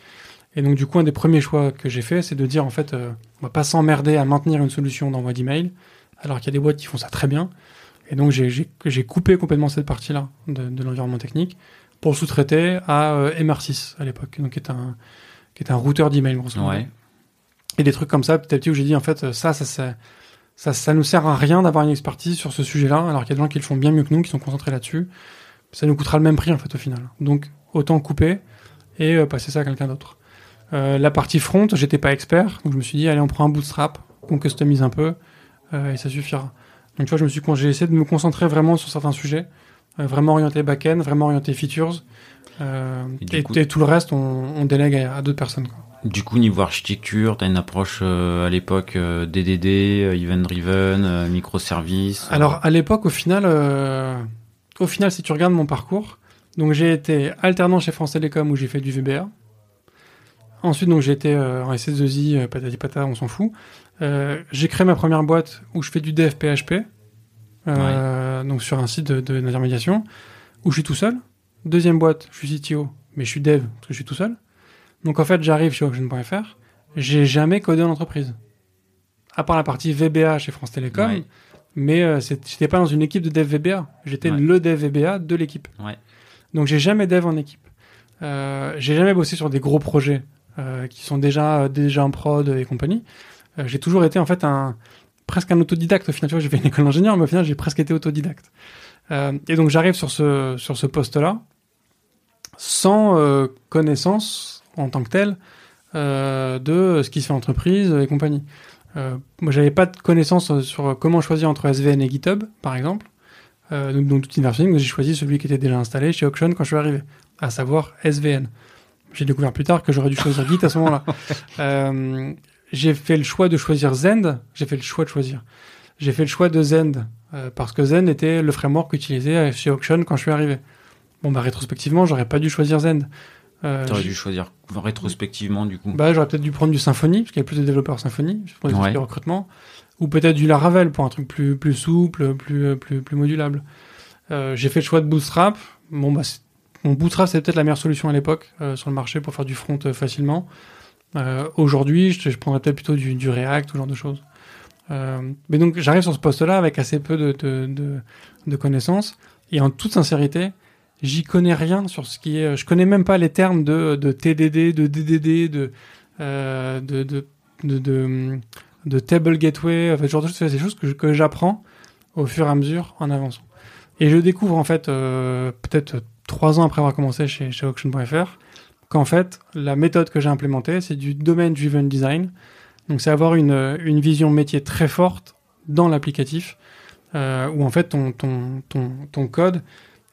Speaker 1: Et donc, du coup, un des premiers choix que j'ai fait, c'est de dire, en fait, euh, on va pas s'emmerder à maintenir une solution d'envoi d'email, alors qu'il y a des boîtes qui font ça très bien. Et donc, j'ai- coupé complètement cette partie-là de, de l'environnement technique pour sous-traiter à euh, MR6 à l'époque, donc qui est un, qui est un routeur d'email, grosso modo.
Speaker 2: Ouais.
Speaker 1: Et des trucs comme ça, petit à petit, où j'ai dit, en fait, ça, ça, ça, ça, ça nous sert à rien d'avoir une expertise sur ce sujet-là, alors qu'il y a des gens qui le font bien mieux que nous, qui sont concentrés là-dessus. Ça nous coûtera le même prix, en fait, au final. Donc, autant couper et euh, passer ça à quelqu'un d'autre. Euh, la partie front, j'étais pas expert, donc je me suis dit, allez, on prend un bootstrap, on customise un peu, euh, et ça suffira. Donc tu vois, je me suis, j'ai essayé de me concentrer vraiment sur certains sujets, euh, vraiment orienté back-end, vraiment orienté features, euh,
Speaker 2: Et
Speaker 1: et,
Speaker 2: du coup-
Speaker 1: et tout le reste, on, on délègue à, à d'autres personnes. Quoi.
Speaker 2: Du coup, niveau architecture, t'as une approche euh, à l'époque euh, DDD, event driven, euh, microservices.
Speaker 1: Alors à l'époque, au final, au final, si tu regardes mon parcours, donc j'ai été alternant chez France Télécom où j'ai fait du VBA. Ensuite, donc j'ai été en SS2I, euh, patati on s'en fout. Euh, j'ai créé ma première boîte où je fais du dev PHP, euh, donc sur un site de- de- d'intermédiation, où je suis tout seul. Deuxième boîte, je suis CTO, mais je suis dev parce que je suis tout seul. Donc en fait, j'arrive chez Auction.fr, j'ai jamais codé en entreprise. À part la partie VBA chez France Télécom,
Speaker 2: Ouais.
Speaker 1: mais euh, j'étais pas dans une équipe de dev VBA. J'étais
Speaker 2: Ouais.
Speaker 1: le dev VBA de l'équipe.
Speaker 2: Ouais.
Speaker 1: Donc j'ai jamais dev en équipe. Euh, j'ai jamais bossé sur des gros projets euh, qui sont déjà déjà en prod et compagnie. Euh, j'ai toujours été en fait un presque un autodidacte. Au final, tu vois, j'ai fait une école d'ingénieur, mais au final, j'ai presque été autodidacte. Euh, et donc j'arrive sur ce sur ce poste-là sans euh, connaissance en tant que tel euh, de ce qui se fait en entreprise et compagnie. Euh, moi, j'avais pas de connaissance sur comment choisir entre SVN et GitHub, par exemple. Euh, donc, donc, tout j'ai choisi celui qui était déjà installé chez Auction quand je suis arrivé, à savoir SVN. J'ai découvert plus tard que j'aurais dû choisir Git à ce moment-là. <laughs> Euh, j'ai fait le choix de choisir Zend. J'ai fait le choix de choisir. J'ai fait le choix de Zend euh, parce que Zend était le framework utilisé chez Auction quand je suis arrivé. Bon, bah rétrospectivement, j'aurais pas dû choisir Zend. Euh,
Speaker 2: T'aurais dû choisir rétrospectivement, du coup.
Speaker 1: bah, j'aurais peut-être dû prendre du Symfony, parce qu'il y a plus de développeurs Symfony, pour les
Speaker 2: Ouais.
Speaker 1: recrutement. Ou peut-être du Laravel pour un truc plus, plus souple, plus, plus, plus modulable. Euh, j'ai fait le choix de Bootstrap. Bon, bah, c'est- mon Bootstrap, c'est peut-être la meilleure solution à l'époque euh, sur le marché pour faire du front euh, facilement. Euh, Aujourd'hui, je, je prendrais peut-être plutôt du, du React, ce genre de choses. Euh, mais donc, j'arrive sur ce poste-là avec assez peu de, de, de, de connaissances. Et en toute sincérité, j'y connais rien sur ce qui est. Je connais même pas les termes de, de TDD, de DDD, de, euh, de, de, de, de, table gateway, en fait, ce genre de choses. C'est des choses que, que j'apprends au fur et à mesure en avançant. Et je découvre en fait, euh, peut-être trois ans après avoir commencé chez, chez Auction.fr, qu'en fait, la méthode que j'ai implémentée, c'est du domain-driven design. Donc, c'est avoir une, une vision métier très forte dans l'applicatif, euh, où en fait, ton, ton, ton, ton code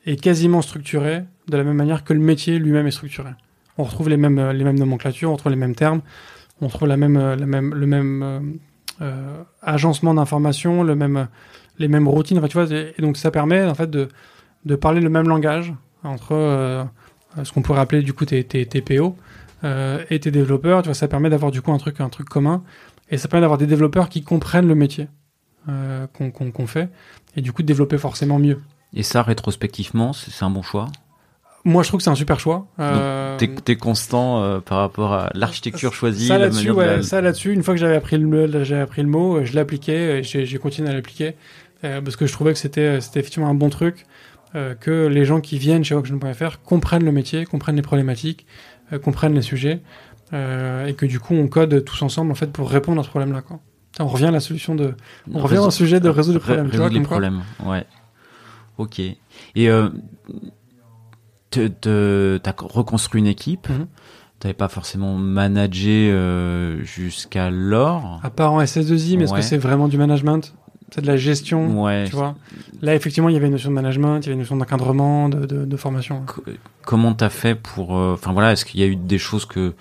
Speaker 1: est quasiment structuré de la même manière que le métier lui-même est structuré. On retrouve les mêmes, les mêmes nomenclatures, on retrouve les mêmes termes, on retrouve la même, la même, le même euh, euh, agencement d'informations, le même, les mêmes routines. Enfin, tu vois, et donc ça permet en fait de, de parler le même langage entre ce qu'on pourrait appeler du coup tes, tes, tes PO euh, et tes développeurs. Tu vois, ça permet d'avoir du coup un truc, un truc commun et ça permet d'avoir des développeurs qui comprennent le métier euh, qu'on fait et du coup de développer forcément mieux.
Speaker 2: Et ça, rétrospectivement, c'est un bon choix?
Speaker 1: Moi, je trouve que c'est un super choix. Euh,
Speaker 2: T'es constant euh, par rapport à l'architecture choisie,
Speaker 1: ça là-dessus,
Speaker 2: manière de
Speaker 1: ouais,
Speaker 2: la-
Speaker 1: ça là-dessus, une fois que j'avais appris le, j'ai appris le mot, euh, je l'appliquais et j'ai j'ai continué à l'appliquer euh, parce que je trouvais que c'était, c'était effectivement un bon truc, euh, que les gens qui viennent chez Auction.fr comprennent le métier, comprennent les problématiques, euh, comprennent les sujets euh, et que du coup on code tous ensemble en fait pour répondre à ce problème-là. Quoi. On revient à la solution de, on revient au sujet de résoudre les problèmes.
Speaker 2: résoudre les problèmes, ouais. Ok. Et euh, t'as reconstruit une équipe.
Speaker 1: Mhm.
Speaker 2: T'avais pas forcément managé euh, jusqu'alors.
Speaker 1: À part en SS2I, mais est-ce que c'est vraiment du management? C'est de la gestion.
Speaker 2: Ouais.
Speaker 1: Tu vois Là, effectivement, il y avait une notion de management, il y avait une notion d'encadrement, de, de, de formation.
Speaker 2: Co- Comment t'as fait pour, euh, enfin voilà, est-ce qu'il y a eu des choses que,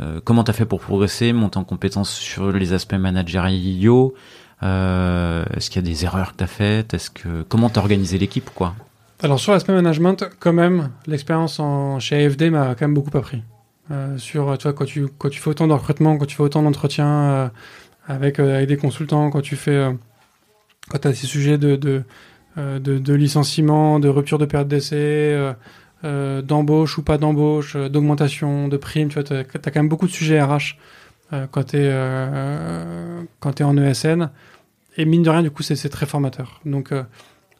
Speaker 2: euh, comment t'as fait pour progresser, monter en compétence sur les aspects managériaux euh, Est-ce qu'il y a des erreurs que t'as faites Est-ce que comment t'as organisé l'équipe, quoi?
Speaker 1: Alors, sur l'aspect management, quand même, l'expérience en, chez AFD m'a quand même beaucoup appris. Euh, sur, tu vois, quand tu, quand tu fais autant de recrutement, quand tu fais autant d'entretiens euh, avec, avec des consultants, quand tu fais, quand tu as ces sujets de, euh, de, de licenciement, de rupture de période d'essai, euh, euh, d'embauche ou pas d'embauche, d'augmentation, de primes, tu vois, tu as, quand même beaucoup de sujets RH quand tu es, en ESN. Et mine de rien, du coup, c'est très formateur. Donc,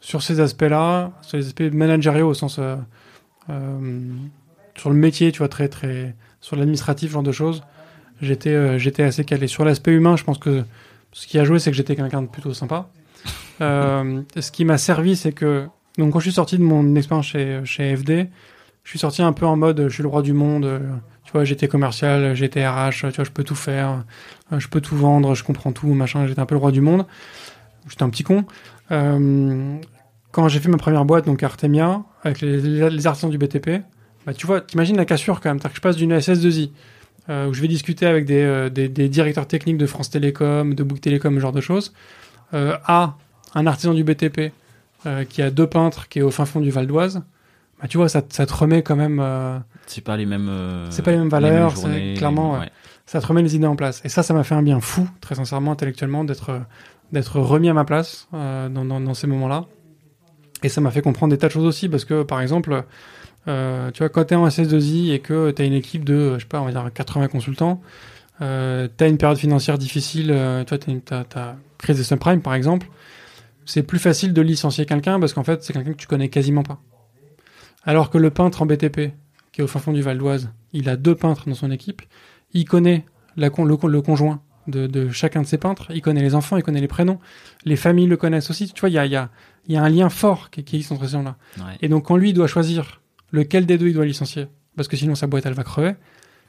Speaker 1: sur ces aspects-là, sur les aspects managériaux au sens sur le métier, tu vois, très très sur l'administratif, genre de choses, j'étais j'étais assez calé. Sur l'aspect humain, je pense que ce qui a joué, c'est que j'étais quelqu'un de plutôt sympa. Euh, ce qui m'a servi, c'est que donc quand je suis sorti de mon expérience chez chez FD, je suis sorti un peu en mode je suis le roi du monde. euh, Tu vois, j'étais commercial, j'étais RH, tu vois, je peux tout faire, euh, je peux tout vendre, je comprends tout, machin. J'étais un peu le roi du monde. j'étais un petit con. Quand j'ai fait ma première boîte, donc Artemia, avec les, artisans du BTP, bah, tu vois, t'imagines la cassure quand même. Que je passe d'une SS2I, euh, où je vais discuter avec des, des, directeurs techniques de France Télécom, de Bouygues Télécom, ce genre de choses, à un artisan du BTP euh, qui a deux peintres, qui est au fin fond du Val d'Oise. Bah, tu vois, ça, ça te remet quand même. euh,
Speaker 2: C'est pas les mêmes. euh,
Speaker 1: C'est pas les mêmes valeurs,
Speaker 2: journées,
Speaker 1: clairement, ouais. ça te remet les idées en place. Et ça, ça m'a fait un bien fou, très sincèrement, intellectuellement, d'être d'être remis à ma place dans, dans, dans ces moments-là. Et ça m'a fait comprendre des tas de choses aussi, parce que, par exemple, tu vois, quand t'es en SS2I et que t'as une équipe de, je sais pas, on va dire 80 consultants, euh, t'as une période financière difficile, euh, tu vois, t'as, une- t'as, t'as crise des subprimes, par exemple, c'est plus facile de licencier quelqu'un parce qu'en fait, c'est quelqu'un que tu connais quasiment pas. Alors que le peintre en BTP, qui est au fin fond du Val d'Oise, il a deux peintres dans son équipe, il connaît la con- le, con- le conjoint de, de chacun de ses peintres, il connaît les enfants, il connaît les prénoms, les familles le connaissent aussi. Tu vois, il y a, il y, a, il y a un lien fort qui, qui existe entre ces gens-là.
Speaker 2: Ouais.
Speaker 1: Et donc, quand lui il doit choisir lequel des deux il doit licencier, parce que sinon sa boîte elle va crever,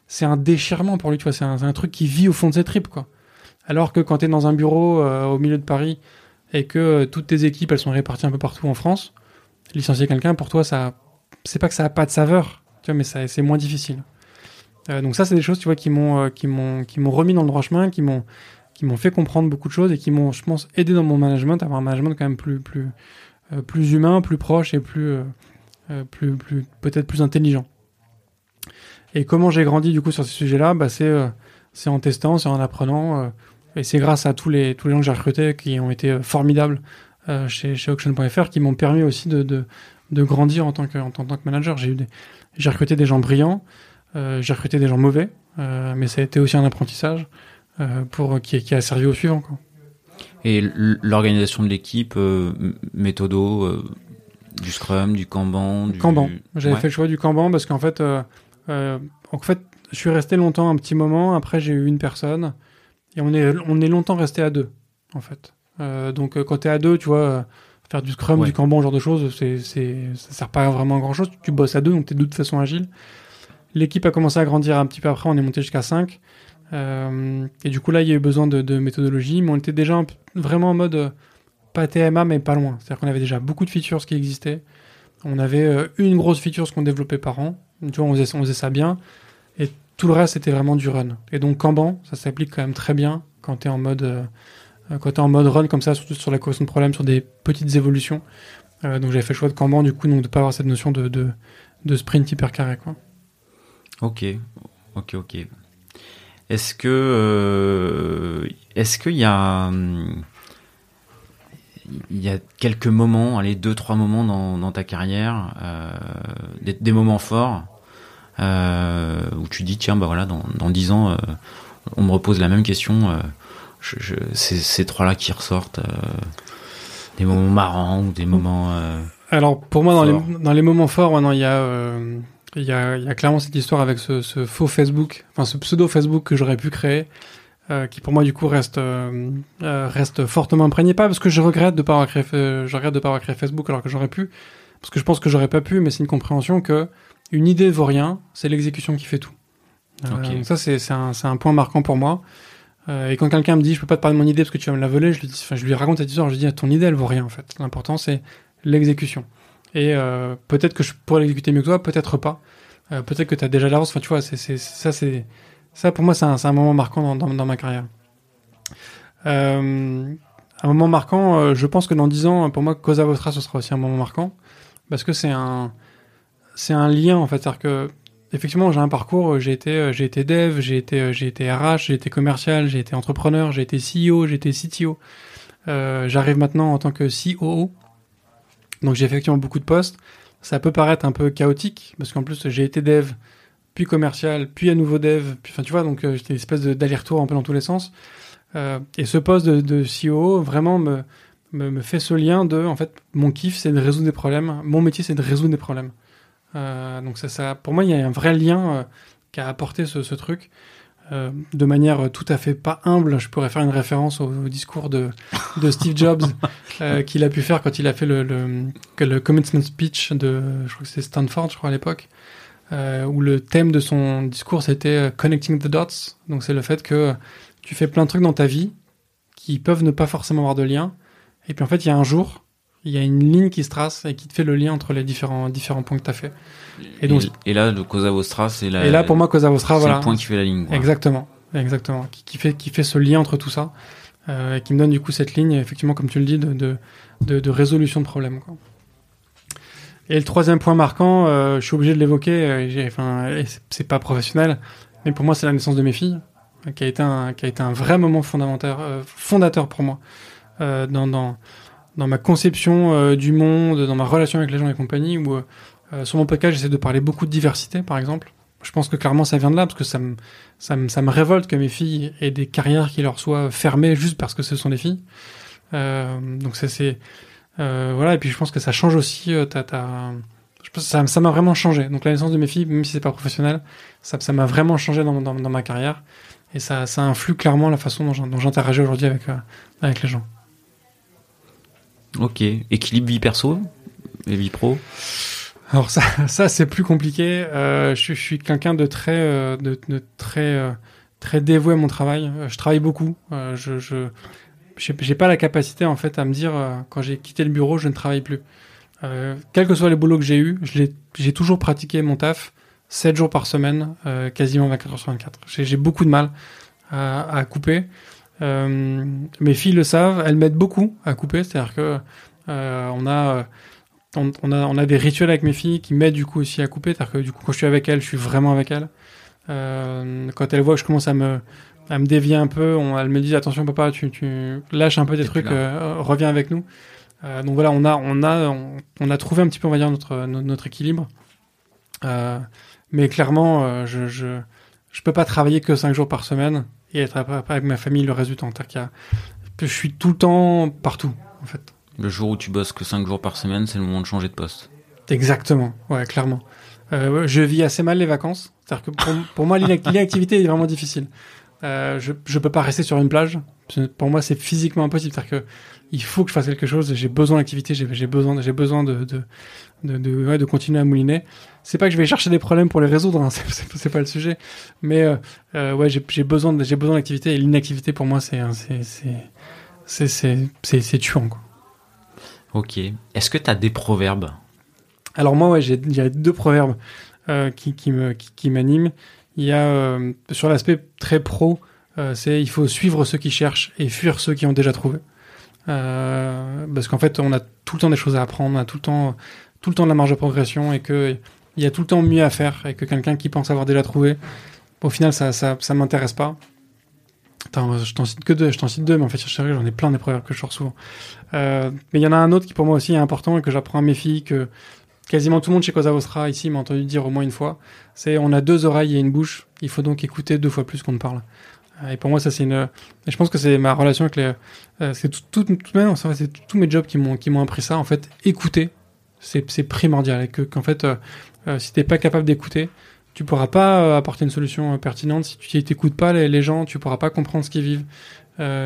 Speaker 1: c'est un déchirement pour lui, tu vois, c'est un, c'est un truc qui vit au fond de ses tripes, quoi. Alors que quand tu es dans un bureau euh, au milieu de Paris et que euh, toutes tes équipes elles sont réparties un peu partout en France, licencier quelqu'un pour toi, ça, c'est pas que ça a pas de saveur, tu vois, mais ça, c'est moins difficile. Euh, donc ça, c'est des choses, tu vois, qui m'ont, euh, qui m'ont, qui m'ont remis dans le droit chemin, qui m'ont, qui m'ont fait comprendre beaucoup de choses et qui m'ont, je pense, aidé dans mon management, à avoir un management quand même plus, plus, plus humain, plus proche et plus, plus, plus, peut-être plus intelligent. Et comment j'ai grandi du coup sur ces sujets-là, bah, c'est, c'est en testant, c'est en apprenant, et c'est grâce à tous les, tous les gens que j'ai recrutés qui ont été euh, formidables euh, chez, chez Auction.fr qui m'ont permis aussi de, de, de grandir en tant que, en tant que manager. J'ai eu des, j'ai recruté des gens brillants, euh, j'ai recruté des gens mauvais, euh, mais ça a été aussi un apprentissage pour qui, qui a servi au suivant. Quoi.
Speaker 2: Et l'organisation de l'équipe, méthodo, du Scrum, du Kanban, du
Speaker 1: Kanban. J'avais
Speaker 2: Ouais.
Speaker 1: fait le choix du Kanban parce qu'en fait, en fait, je suis resté longtemps un petit moment. Après, j'ai eu une personne et on est, on est longtemps resté à deux, en fait. Euh, donc, euh, quand t'es à deux, tu vois, euh, faire du Scrum,
Speaker 2: Ouais.
Speaker 1: du Kanban, ce genre de choses, c'est, c'est, ça sert pas vraiment à grand chose. Tu bosses à deux, donc t'es de toute façon agile. L'équipe a commencé à grandir un petit peu après. On est monté jusqu'à 5. Euh, et du coup, là, il y a eu besoin de, de méthodologie, mais on était déjà p- vraiment en mode euh, pas TMA, mais pas loin. C'est-à-dire qu'on avait déjà beaucoup de features qui existaient. On avait euh, une grosse feature ce qu'on développait par an. Tu vois, on faisait, on faisait ça bien. Tout le reste, c'était vraiment du run. Et donc, Kanban, ça s'applique quand même très bien quand tu es en mode euh, euh, quand t'es en mode run comme ça, surtout sur la correction de problèmes, sur des petites évolutions. Euh, donc, j'avais fait le choix de Kanban, du coup, donc de pas avoir cette notion de, de, de sprint hyper carré, quoi.
Speaker 2: Ok, ok, ok. Est-ce que est-ce qu'il y a hum, il y a quelques moments, allez deux trois moments dans, dans ta carrière, des, moments forts où tu dis tiens bah voilà dans dans dix ans euh, on me repose la même question, euh, je, ces trois là qui ressortent, euh, des moments marrants ou des moments euh,
Speaker 1: Alors, pour moi, dans les, dans les moments forts, non, il y, a, euh, il y, a, il y a clairement cette histoire avec ce, ce faux Facebook, enfin ce pseudo Facebook que j'aurais pu créer, euh, qui pour moi, du coup, reste, euh, euh, reste fortement imprégné. Pas parce que je regrette de pas avoir créé, euh, je regrette de pas avoir créé Facebook alors que j'aurais pu, parce que je pense que j'aurais pas pu, mais c'est une compréhension que une idée vaut rien, c'est l'exécution qui fait tout. Euh, donc ça, c'est un, point marquant pour moi. Euh, et quand quelqu'un me dit, je peux pas te parler de mon idée parce que tu vas me la voler, je lui, dis, enfin, je lui raconte cette histoire, je lui dis, ton idée, elle vaut rien, en fait. L'important, c'est l'exécution. Et euh, peut-être que je pourrais l'exécuter mieux que toi, peut-être pas. Euh, peut-être que tu as déjà l'avance. Enfin, tu vois, c'est, ça, c'est, ça, pour moi, c'est un, moment marquant dans, dans, dans ma carrière. Un moment marquant, je pense que dans 10 ans, pour moi, Cosa Vostra, ce sera aussi un moment marquant. Parce que c'est un, c'est un lien, en fait. C'est-à-dire que, effectivement, j'ai un parcours, j'ai été, euh, dev, j'ai été, euh, j'ai été RH, j'ai été commercial, j'ai été entrepreneur, j'ai été CEO, j'ai été CTO. Euh, j'arrive maintenant en tant que COO. Donc j'ai effectivement beaucoup de postes. Ça peut paraître un peu chaotique parce qu'en plus j'ai été dev, puis commercial, puis à nouveau dev. Puis, enfin tu vois, donc j'étais une espèce d'aller-retour un peu dans tous les sens. Et ce poste de, de COO vraiment me, me, me fait ce lien de, en fait, mon kiff c'est de résoudre des problèmes. Mon métier c'est de résoudre des problèmes. Euh, donc ça, ça, pour moi il y a un vrai lien euh, qu'a apporté ce, ce truc. Euh, de manière tout à fait pas humble, je pourrais faire une référence au, au discours de, de Steve Jobs <laughs> euh, qu'il a pu faire quand il a fait le, le, le commencement speech de, je crois que c'est Stanford, je crois à l'époque, euh, où le thème de son discours c'était connecting the dots. Donc c'est le fait que tu fais plein de trucs dans ta vie qui peuvent ne pas forcément avoir de lien, Et puis en fait, il y a un jour, il y a une ligne qui se trace et qui te fait le lien entre les différents, différents points que tu as fait.
Speaker 2: Et, donc, et, là, le Cosa Vostra, c'est la.
Speaker 1: Et là, pour moi, Cosa Vostra, voilà.
Speaker 2: C'est le point qui fait la ligne. Quoi.
Speaker 1: Exactement. Exactement. Qui, qui, fait, qui fait ce lien entre tout ça. Euh, et qui me donne du coup cette ligne, effectivement, comme tu le dis, de, de, de, de résolution de problèmes. Quoi. Et le troisième point marquant, euh, je suis obligé de l'évoquer, euh, enfin, c'est pas professionnel, mais pour moi, c'est la naissance de mes filles, qui a été un, qui a été un vrai moment fondamental, euh, fondateur pour moi, dans, dans, dans ma conception du monde, dans ma relation avec les gens et compagnie, où sur mon podcast, j'essaie de parler beaucoup de diversité, par exemple. Je pense que clairement, ça vient de là, parce que ça me, ça me, ça me révolte que mes filles aient des carrières qui leur soient fermées juste parce que ce sont des filles. donc c'est euh, voilà, et puis je pense que ça change aussi. Euh, ta, ta... Je pense que ça, m'a vraiment changé. Donc la naissance de mes filles, même si c'est pas professionnel, ça, ça m'a vraiment changé dans, dans, dans, ma carrière. Et ça, ça influe clairement la façon dont j'interagis aujourd'hui avec, euh, avec les gens.
Speaker 2: Ok. Équilibre vie perso et vie pro
Speaker 1: Alors ça, <laughs> ça c'est plus compliqué. Euh, je, suis quelqu'un de très, euh, de, très, euh, très dévoué à mon travail. Je travaille beaucoup. je, je j'ai pas la capacité en fait à me dire quand j'ai quitté le bureau, je ne travaille plus. Quels que soient les boulots que j'ai eu, j'ai toujours pratiqué mon taf 7 jours par semaine, quasiment 24 heures sur 24. J'ai beaucoup de mal à couper. Euh, mes filles le savent, elles m'aident beaucoup à couper, c'est-à-dire que euh, on a on, on, a on a des rituels avec mes filles qui m'aident du coup aussi à couper, c'est-à-dire que du coup quand je suis avec elles, je suis vraiment avec elles. quand elles voient que je commence à me elle me dévie un peu, on, elle me dit attention papa, tu, tu lâches un peu des trucs, euh, reviens avec nous. Euh, donc voilà, on a, on a, on, a trouvé un petit peu, on va dire, notre, notre, équilibre. Euh, mais clairement, euh, je, je, je peux pas travailler que 5 jours par semaine et être avec ma famille le reste du temps. je suis tout le temps partout, en fait.
Speaker 2: Le jour où tu bosses que 5 jours par semaine, c'est le moment de changer de poste.
Speaker 1: Exactement, ouais, clairement. Euh, je vis assez mal les vacances. C'est-à-dire que pour, pour moi, <laughs> l'inactivité est vraiment difficile. Euh, je je peux pas rester sur une plage. Pour moi, c'est physiquement impossible. C'est-à-dire que il faut que je fasse quelque chose. J'ai besoin d'activité. J'ai besoin, j'ai besoin de de de, de, ouais, de continuer à mouliner. C'est pas que je vais chercher des problèmes pour les résoudre. Hein, <laughs> c'est pas le sujet. Mais euh, euh ouais, j'ai besoin j'ai besoin d'activité et l'inactivité pour moi, c'est c'est c'est c'est c'est c'est tuant quoi.
Speaker 2: Ok. Est-ce que tu as des proverbes?
Speaker 1: Alors moi, ouais, j'ai deux proverbes euh, qui qui me qui, qui m'animent. Il y a sur l'aspect très pro, c'est il faut suivre ceux qui cherchent et fuir ceux qui ont déjà trouvé. Parce qu'en fait, on a tout le temps des choses à apprendre, on a tout le temps, tout le temps de la marge de progression et que il y a tout le temps mieux à faire et que quelqu'un qui pense avoir déjà trouvé, au final, ça, ça, ça m'intéresse pas. Attends, je t'en cite que deux, je t'en cite deux, mais en fait, j'en ai plein des que je sors souvent. Euh, mais il y en a un autre qui pour moi aussi est important et que j'apprends à mes filles que quasiment tout le monde chez Cosa Vostra ici m'a entendu dire au moins une fois, c'est on a deux oreilles et une bouche, il faut donc écouter deux fois plus qu'on ne parle. Euh, et pour moi, ça c'est une. Et je pense que c'est ma relation avec les. Euh, c'est tout, tout, tout, tout c'est tous mes jobs qui m'ont qui m'ont appris ça. En fait, écouter, c'est primordial. Et que qu'en fait, euh, si t'es pas capable d'écouter, tu pourras pas euh, apporter une solution pertinente. Si tu t'écoutes pas les, les, gens, tu pourras pas comprendre ce qu'ils vivent.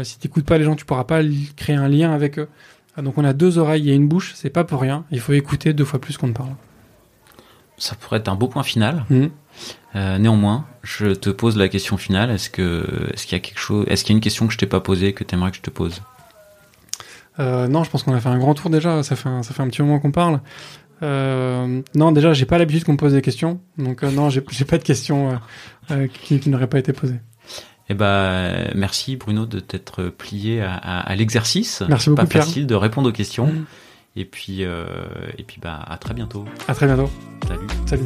Speaker 1: si t'écoutes pas les gens, tu pourras pas créer un lien avec eux. Donc on a deux oreilles et une bouche, c'est pas pour rien. Il faut écouter deux fois plus qu'on ne parle.
Speaker 2: Ça pourrait être un beau point final. Mmh. Euh, néanmoins, je te pose la question finale. Est-ce que est-ce qu'il y a quelque chose, est-ce qu'il y a une question que je t'ai pas posée que tu aimerais que je te pose?
Speaker 1: Euh, Non, je pense qu'on a fait un grand tour déjà. Ça fait un, ça fait un petit moment qu'on parle. Euh, non, déjà, j'ai pas l'habitude qu'on me pose des questions, donc euh, non, j'ai pas de questions euh, qui, qui n'auraient pas été posées.
Speaker 2: Eh ben, merci Bruno de t'être plié à, à, à l'exercice.
Speaker 1: Merci beaucoup.
Speaker 2: Pas
Speaker 1: Pierre.
Speaker 2: facile de répondre aux questions. Mmh. Et puis, euh, et puis, bah, à très bientôt.
Speaker 1: À très bientôt.
Speaker 2: Salut.
Speaker 1: Salut.